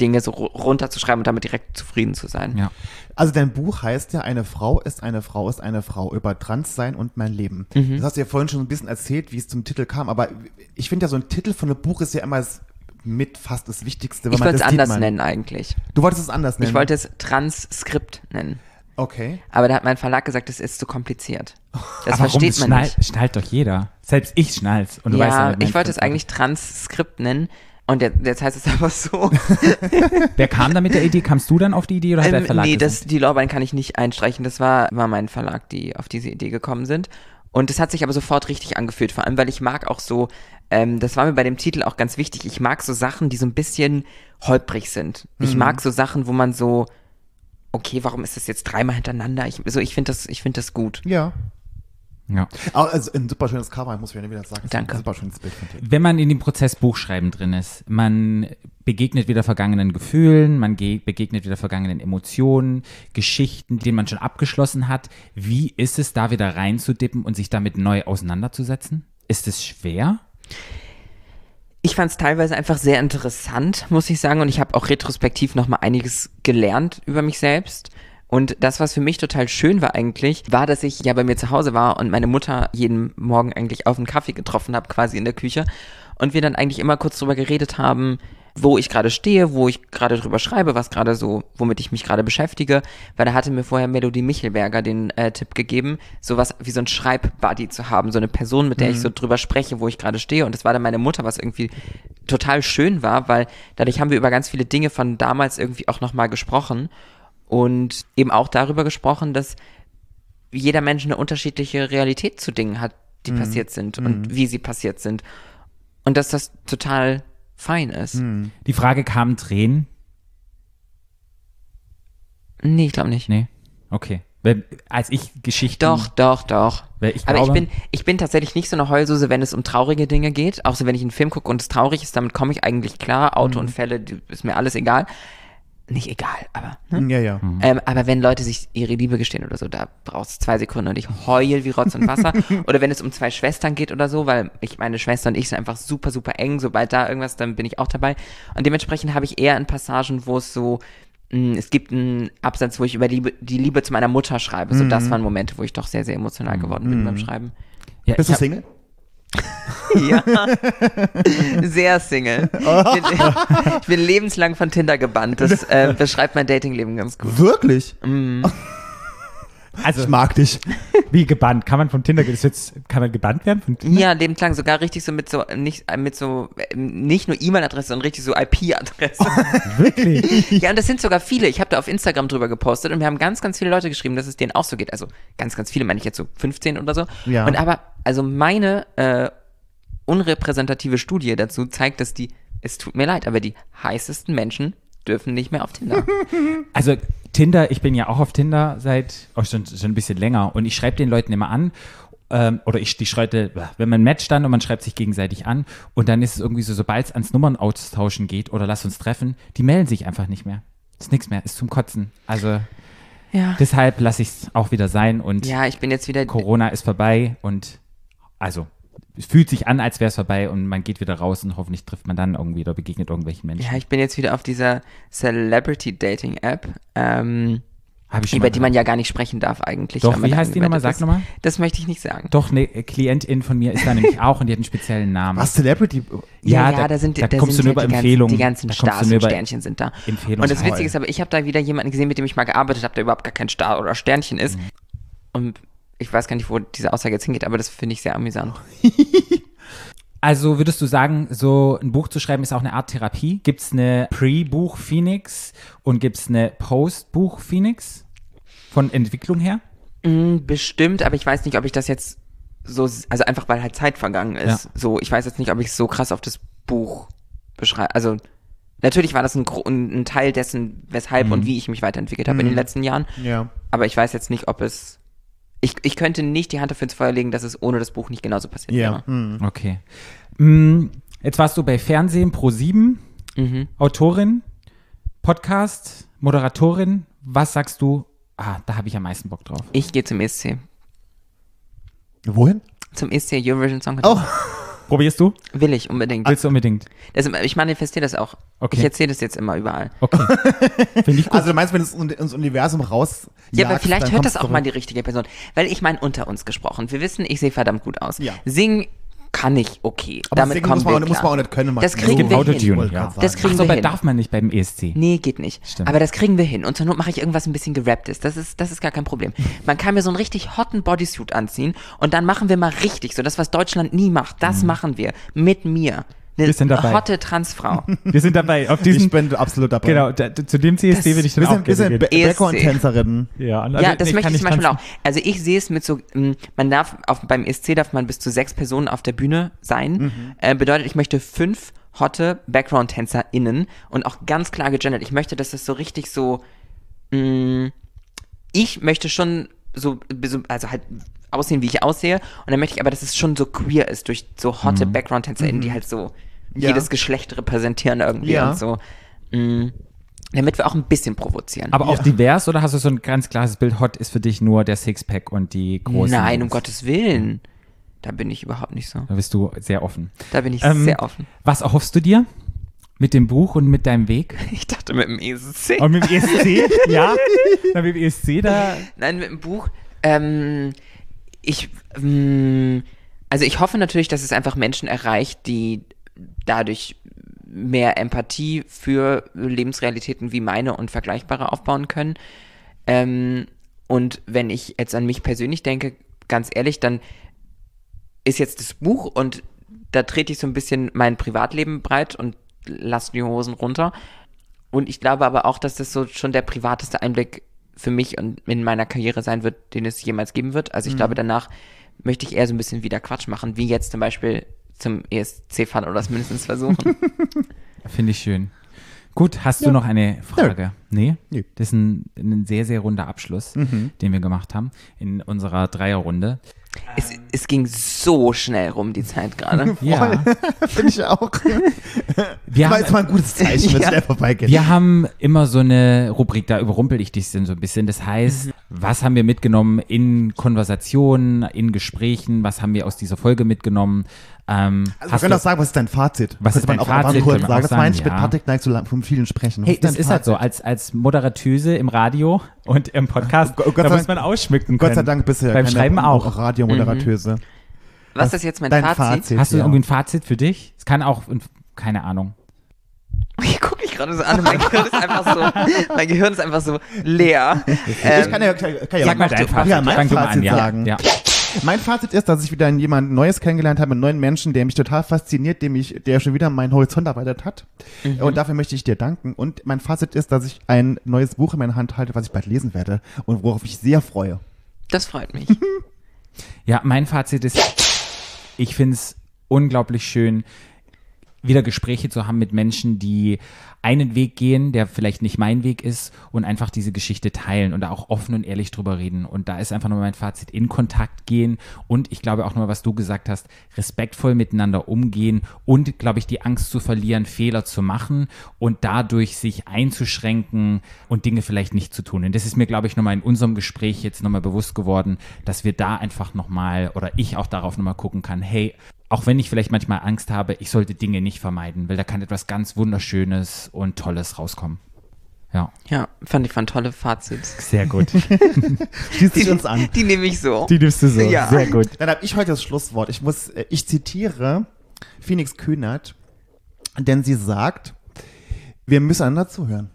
Dinge so ru- runterzuschreiben und damit direkt zufrieden zu sein. Ja. Also dein Buch heißt ja, eine Frau ist eine Frau ist eine Frau über Transsein und mein Leben. Mhm. Das hast du ja vorhin schon ein bisschen erzählt, wie es zum Titel kam, aber ich finde ja, so ein Titel von einem Buch ist ja immer das, mit fast das Wichtigste. weil Ich man- wollte es anders man. nennen eigentlich. Du wolltest es anders nennen? Ich wollte es Transkript nennen. Okay. Aber da hat mein Verlag gesagt, das ist zu kompliziert. Das Aber warum? versteht Das man schnall, nicht. schnallt doch jeder. Selbst ich schnall's. Und du weißt Ja, ja, mein ich wollte es eigentlich Transkript nennen. Und jetzt, jetzt heißt es aber so. Wer kam da mit der Idee? Kamst du dann auf die Idee oder hat der ähm, Verlag nee, das, die Lorbein kann ich nicht einstreichen. Das war, war mein Verlag, die auf diese Idee gekommen sind. Und es hat sich aber sofort richtig angefühlt, vor allem, weil ich mag auch so, ähm, das war mir bei dem Titel auch ganz wichtig, ich mag so Sachen, die so ein bisschen holprig sind. Ich mag so Sachen, wo man so, okay, warum ist das jetzt dreimal hintereinander? Ich, so, ich finde das, ich finde das gut. Ja. Ja. Aber Also ein super schönes Cover, muss ich ja wieder sagen. Danke. Ein super schönes Bild von dir. Wenn man in dem Prozess Buchschreiben drin ist, man begegnet wieder vergangenen Gefühlen, man ge begegnet wieder vergangenen Emotionen, Geschichten, denen man schon abgeschlossen hat. Wie ist es, da wieder reinzudippen und sich damit neu auseinanderzusetzen? Ist es schwer? Ich fand es teilweise einfach sehr interessant, muss ich sagen. Und ich habe auch retrospektiv nochmal einiges gelernt über mich selbst. Und das, was für mich total schön war eigentlich, war, dass ich ja bei mir zu Hause war und meine Mutter jeden Morgen eigentlich auf einen Kaffee getroffen habe, quasi in der Küche. Und wir dann eigentlich immer kurz drüber geredet haben, wo ich gerade stehe, wo ich gerade drüber schreibe, was gerade so, womit ich mich gerade beschäftige. Weil da hatte mir vorher Melodie Michelberger den äh, Tipp gegeben, sowas wie so ein Schreibbuddy zu haben, so eine Person, mit der ich so drüber spreche, wo ich gerade stehe. Und das war dann meine Mutter, was irgendwie total schön war, weil dadurch haben wir über ganz viele Dinge von damals irgendwie auch nochmal gesprochen und eben auch darüber gesprochen, dass jeder Mensch eine unterschiedliche Realität zu Dingen hat, die passiert sind und wie sie passiert sind. Und dass das total fein ist. Die Frage kam Tränen? Nee, ich glaube nicht. Nee. Okay. Als ich Geschichten. Doch, doch, doch. Ich Aber ich glaube- bin, ich bin tatsächlich nicht so eine Heulsuse, wenn es um traurige Dinge geht. Auch so, wenn ich einen Film gucke und es traurig ist, damit komme ich eigentlich klar. Autounfälle, die- ist mir alles egal. Nicht egal, aber. Ne? Ja, ja. Ähm, aber wenn Leute sich ihre Liebe gestehen oder so, da brauchst du zwei Sekunden und ich heul wie Rotz und Wasser. oder wenn es um zwei Schwestern geht oder so, weil ich meine Schwester und ich sind einfach super, super eng. Sobald da irgendwas, dann bin ich auch dabei. Und dementsprechend habe ich eher in Passagen, wo es so, mh, es gibt einen Absatz, wo ich über Liebe, die Liebe zu meiner Mutter schreibe. So, das waren Momente, wo ich doch sehr, sehr emotional geworden bin beim Schreiben. Ja, Bist du hab- Single? Ja. Sehr Single. Ich bin, ich bin lebenslang von Tinder gebannt. Das äh, beschreibt mein Datingleben ganz gut. Wirklich? Also, Ich mag dich. wie gebannt? Kann man von Tinder, ist jetzt, kann man gebannt werden von Tinder? Ja, lebenslang sogar richtig so mit so nicht mit so äh, nicht nur E-Mail-Adresse, sondern richtig so IP-Adresse. Wirklich? ja, und das sind sogar viele. Ich habe da auf Instagram drüber gepostet und wir haben ganz, ganz viele Leute geschrieben, dass es denen auch so geht. Also ganz, ganz viele, meine ich jetzt so 15 oder so. Ja. Und aber, also meine äh, unrepräsentative Studie dazu zeigt, dass die, es tut mir leid, aber die heißesten Menschen dürfen nicht mehr auf Tinder. Also Tinder, ich bin ja auch auf Tinder seit oh, schon, schon ein bisschen länger und ich schreibe den Leuten immer an ähm, oder ich die schreibe, wenn man matcht dann und man schreibt sich gegenseitig an und dann ist es irgendwie so, sobald es ans Nummern austauschen geht oder lass uns treffen, die melden sich einfach nicht mehr. Ist nichts mehr, ist zum Kotzen. Also Ja. deshalb lasse ich es auch wieder sein und Ja, ich bin jetzt wieder. Corona ist vorbei und also es fühlt sich an, als wäre es vorbei und man geht wieder raus und hoffentlich trifft man dann irgendwie oder begegnet irgendwelchen Menschen. Ja, ich bin jetzt wieder auf dieser Celebrity-Dating-App, ähm, Habe ich schon über die man ja gar nicht sprechen darf eigentlich. Doch, wie da heißt die nochmal? Sag nochmal. Das möchte ich nicht sagen. Doch, eine Klientin von mir ist da nämlich auch und die hat einen speziellen Namen. Was, Celebrity? Ja, Ja, ja, da- da, sind, da da kommst sind du nur über die Empfehlungen. Ganzen, Da die ganzen Stars und Sternchen sind da. Empfehlungen. Und das. Witzige ist aber, ich habe da wieder jemanden gesehen, mit dem ich mal gearbeitet habe, der überhaupt gar kein Star oder Sternchen ist. Mhm. Und ich weiß gar nicht, wo diese Aussage jetzt hingeht, aber das finde ich sehr amüsant. Also würdest du sagen, so ein Buch zu schreiben ist auch eine Art Therapie? Gibt es eine Pre-Buch-Phoenix und gibt es eine Post-Buch-Phoenix? Von Entwicklung her? Mm, Bestimmt, aber ich weiß nicht, ob ich das jetzt so, also einfach weil halt Zeit vergangen ist. Ja. So, ich weiß jetzt nicht, ob ich es so krass auf das Buch beschreibe. Also, natürlich war das ein, ein Teil dessen, weshalb Mhm. und wie ich mich weiterentwickelt habe in den letzten Jahren. Ja. Aber ich weiß jetzt nicht, ob es. Ich, ich könnte nicht die Hand dafür ins Feuer legen, dass es ohne das Buch nicht genauso passiert Ja. wäre. Hm. Okay. Mm, Jetzt warst du bei Fernsehen Pro 7, Mhm. Autorin, Podcast, Moderatorin. Was sagst du? Ah, da habe ich am meisten Bock drauf. Ich gehe zum ESC. Wohin? Zum ESC Eurovision Song Contest. Oh, Probierst du? Will ich unbedingt. Willst du unbedingt? Das, ich manifestiere das auch. Okay. Ich erzähle das jetzt immer überall. Okay. Finde ich gut. also du meinst, wenn es ins Universum raus Ja, aber vielleicht hört das auch mal zurück. die richtige Person. Weil ich meine, unter uns gesprochen. Wir wissen, ich sehe verdammt gut aus. Ja. Singen kann ich okay. Aber Damit kommen muss man, wir auch- muss man auch nicht können. Das kriegen wir hin. ja. Das kriegen Ach so, wir hin. darf man nicht beim ESC. Nee, geht nicht. Stimmt. Aber das kriegen wir hin. Und zur Not mache ich irgendwas ein bisschen gerapptes. Das ist, das ist gar kein Problem. Man kann mir so einen richtig hotten Bodysuit anziehen und dann machen wir mal richtig, so das, was Deutschland nie macht, das machen wir. Mit mir. Eine. Wir sind dabei. hotte Transfrau. Wir sind dabei. Auf Ich diesen, bin absolut dabei. genau, da, zu dem CSD Das- will ich dann Wir auch sind, wir gerne. Be- Bäcker und. Tänzerinnen. Ja, und Ja, also, das nee, möchte ich zum Beispiel auch. Also ich sehe es mit so, mh, man darf auf, beim ESC darf man bis zu sechs Personen auf der Bühne sein. Mhm. Äh, bedeutet, ich möchte fünf hotte Background-TänzerInnen und auch ganz klar gegendert. Ich möchte, dass das so richtig so, mh, ich möchte schon so, so, also halt aussehen, wie ich aussehe. Und dann möchte ich aber, dass es schon so queer ist durch so hotte Mhm. Background-TänzerInnen, die halt so Ja. jedes Geschlecht repräsentieren irgendwie Ja. und so. Mh, damit wir auch ein bisschen provozieren. Aber auch divers oder hast du so ein ganz klares Bild? Hot ist für dich nur der Sixpack und die großen. Nein, um? Gottes Willen. Da bin ich überhaupt nicht so. Da bist du sehr offen. Da bin ich Ähm, sehr offen. Was erhoffst du dir mit dem Buch und mit deinem Weg? Ich dachte mit dem ESC. Und mit dem ESC? ja? Na, mit dem ESC da. Nein, mit dem Buch. Ähm, ich, ähm, also ich hoffe natürlich, dass es einfach Menschen erreicht, die dadurch mehr Empathie für Lebensrealitäten wie meine und vergleichbare aufbauen können. Ähm, und wenn ich jetzt an mich persönlich denke, ganz ehrlich, dann ist jetzt das Buch und da trete ich so ein bisschen mein Privatleben breit und lasse die Hosen runter. Und ich glaube aber auch, dass das so schon der privateste Einblick für mich und in meiner Karriere sein wird, den es jemals geben wird. Also ich glaube, danach möchte ich eher so ein bisschen wieder Quatsch machen, wie jetzt zum Beispiel zum ESC fahren oder das mindestens versuchen. Finde ich schön. Gut, hast du noch eine Frage? Nee? Nö. Das ist ein, ein sehr, sehr runder Abschluss, den wir gemacht haben in unserer Dreierrunde. Es, es ging so schnell rum, die Zeit gerade. Ja. Finde ich auch. Wir Das war haben, jetzt mal ein gutes Zeichen, wenn es Ja. schnell vorbeigeht. Wir haben immer so eine Rubrik, da überrumpel ich dich so ein bisschen. Das heißt, Mhm. was haben wir mitgenommen in Konversationen, in Gesprächen? Was haben wir aus dieser Folge mitgenommen? Ähm, also wir hast können du- doch sagen, was ist dein Fazit? Was ist dein auch Fazit, kurz sagen. auch Das meine ich sagen, mit ja. Patrick neigt zu lang, vom vielen Sprechen. Was Hey, ist das ist halt so, Fazit? als, als Moderatöse im Radio und im Podcast, Gott- Gott da sei muss man ausschmücken Gott können. sei Dank bisher Beim keine Schreiben auch. Radiomoderatöse. Was ist jetzt mein Dein Fazit? Fazit. Hast du ja. irgendwie ein Fazit für dich? Es kann auch, keine Ahnung. Ich gucke mich gerade so an mein Gehirn ist einfach so, mein Gehirn ist einfach so leer. Ich Ähm, kann ja, kann, kann ja Sag mal dein du- Fazit. Ja, mein du Fazit ja. sagen. Ja. Mein Fazit ist, dass ich wieder jemand Neues kennengelernt habe, einen neuen Menschen, der mich total fasziniert, dem ich, der schon wieder meinen Horizont erweitert hat. Und dafür möchte ich dir danken. Und mein Fazit ist, dass ich ein neues Buch in meiner Hand halte, was ich bald lesen werde und worauf ich sehr freue. Das freut mich. Ja, mein Fazit ist, ich finde es unglaublich schön, wieder Gespräche zu haben mit Menschen, die einen Weg gehen, der vielleicht nicht mein Weg ist und einfach diese Geschichte teilen und da auch offen und ehrlich drüber reden. Und da ist einfach nur mein Fazit, in Kontakt gehen und ich glaube auch nur, was du gesagt hast, respektvoll miteinander umgehen und, glaube ich, die Angst zu verlieren, Fehler zu machen und dadurch sich einzuschränken und Dinge vielleicht nicht zu tun. Und das ist mir, glaube ich, nochmal in unserem Gespräch jetzt nochmal bewusst geworden, dass wir da einfach nochmal oder ich auch darauf nochmal gucken kann, hey, auch wenn ich vielleicht manchmal Angst habe, ich sollte Dinge nicht vermeiden, weil da kann etwas ganz Wunderschönes und Tolles rauskommen. Ja, Ja, fand ich, waren tolle Fazits. sehr gut. Schließt sich uns an. Die nehme ich so. Die nimmst du so. Ja. Sehr gut. Dann habe ich heute das Schlusswort. Ich muss, äh, ich zitiere Phoenix Kühnert, denn sie sagt, wir müssen einander zuhören.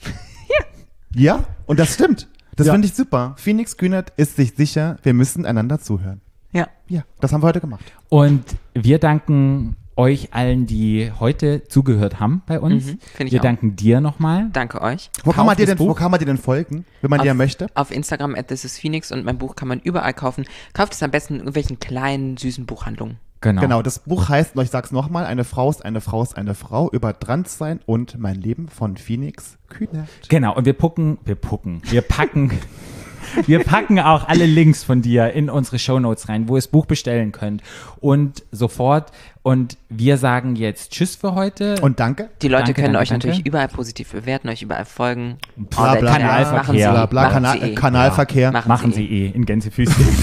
Ja. Ja, und das stimmt. Das Ja. finde ich super. Phoenix Kühnert ist sich sicher, wir müssen einander zuhören. Ja. Ja, das haben wir heute gemacht. Und wir danken euch allen, die heute zugehört haben bei uns. Mhm, wir auch. danken dir nochmal. Danke euch. Wo kann, man dir denn, wo kann man dir denn folgen, wenn man dir möchte? Auf Instagram at This is Phoenix und mein Buch kann man überall kaufen. Kauft es am besten in irgendwelchen kleinen, süßen Buchhandlungen. Genau. Genau, das Buch heißt, und ich sag's nochmal, eine Frau ist eine Frau ist eine Frau über Transsein und mein Leben von Phoenix Kühnert. Genau, und wir pucken, wir pucken, wir packen, wir packen auch alle Links von dir in unsere Shownotes rein, wo ihr das Buch bestellen könnt. Und sofort. Und wir sagen jetzt Tschüss für heute. Und danke. Die Leute Danke, können danke, euch danke. natürlich überall positiv bewerten, euch überall folgen. Bla, bla. Kanalverkehr. Machen sie, Bla, bla, machen Kana sie eh. Kanalverkehr. Machen machen sie sie eh in Gänsefüßchen.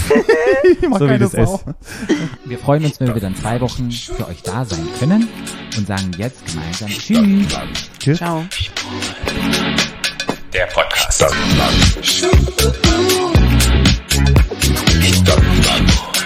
So wie das ist. Wir freuen uns, wenn wir in zwei Wochen für euch da sein können und sagen jetzt gemeinsam Tschüss. Ciao der Podcast. Stadt, Land. Stadt, Land.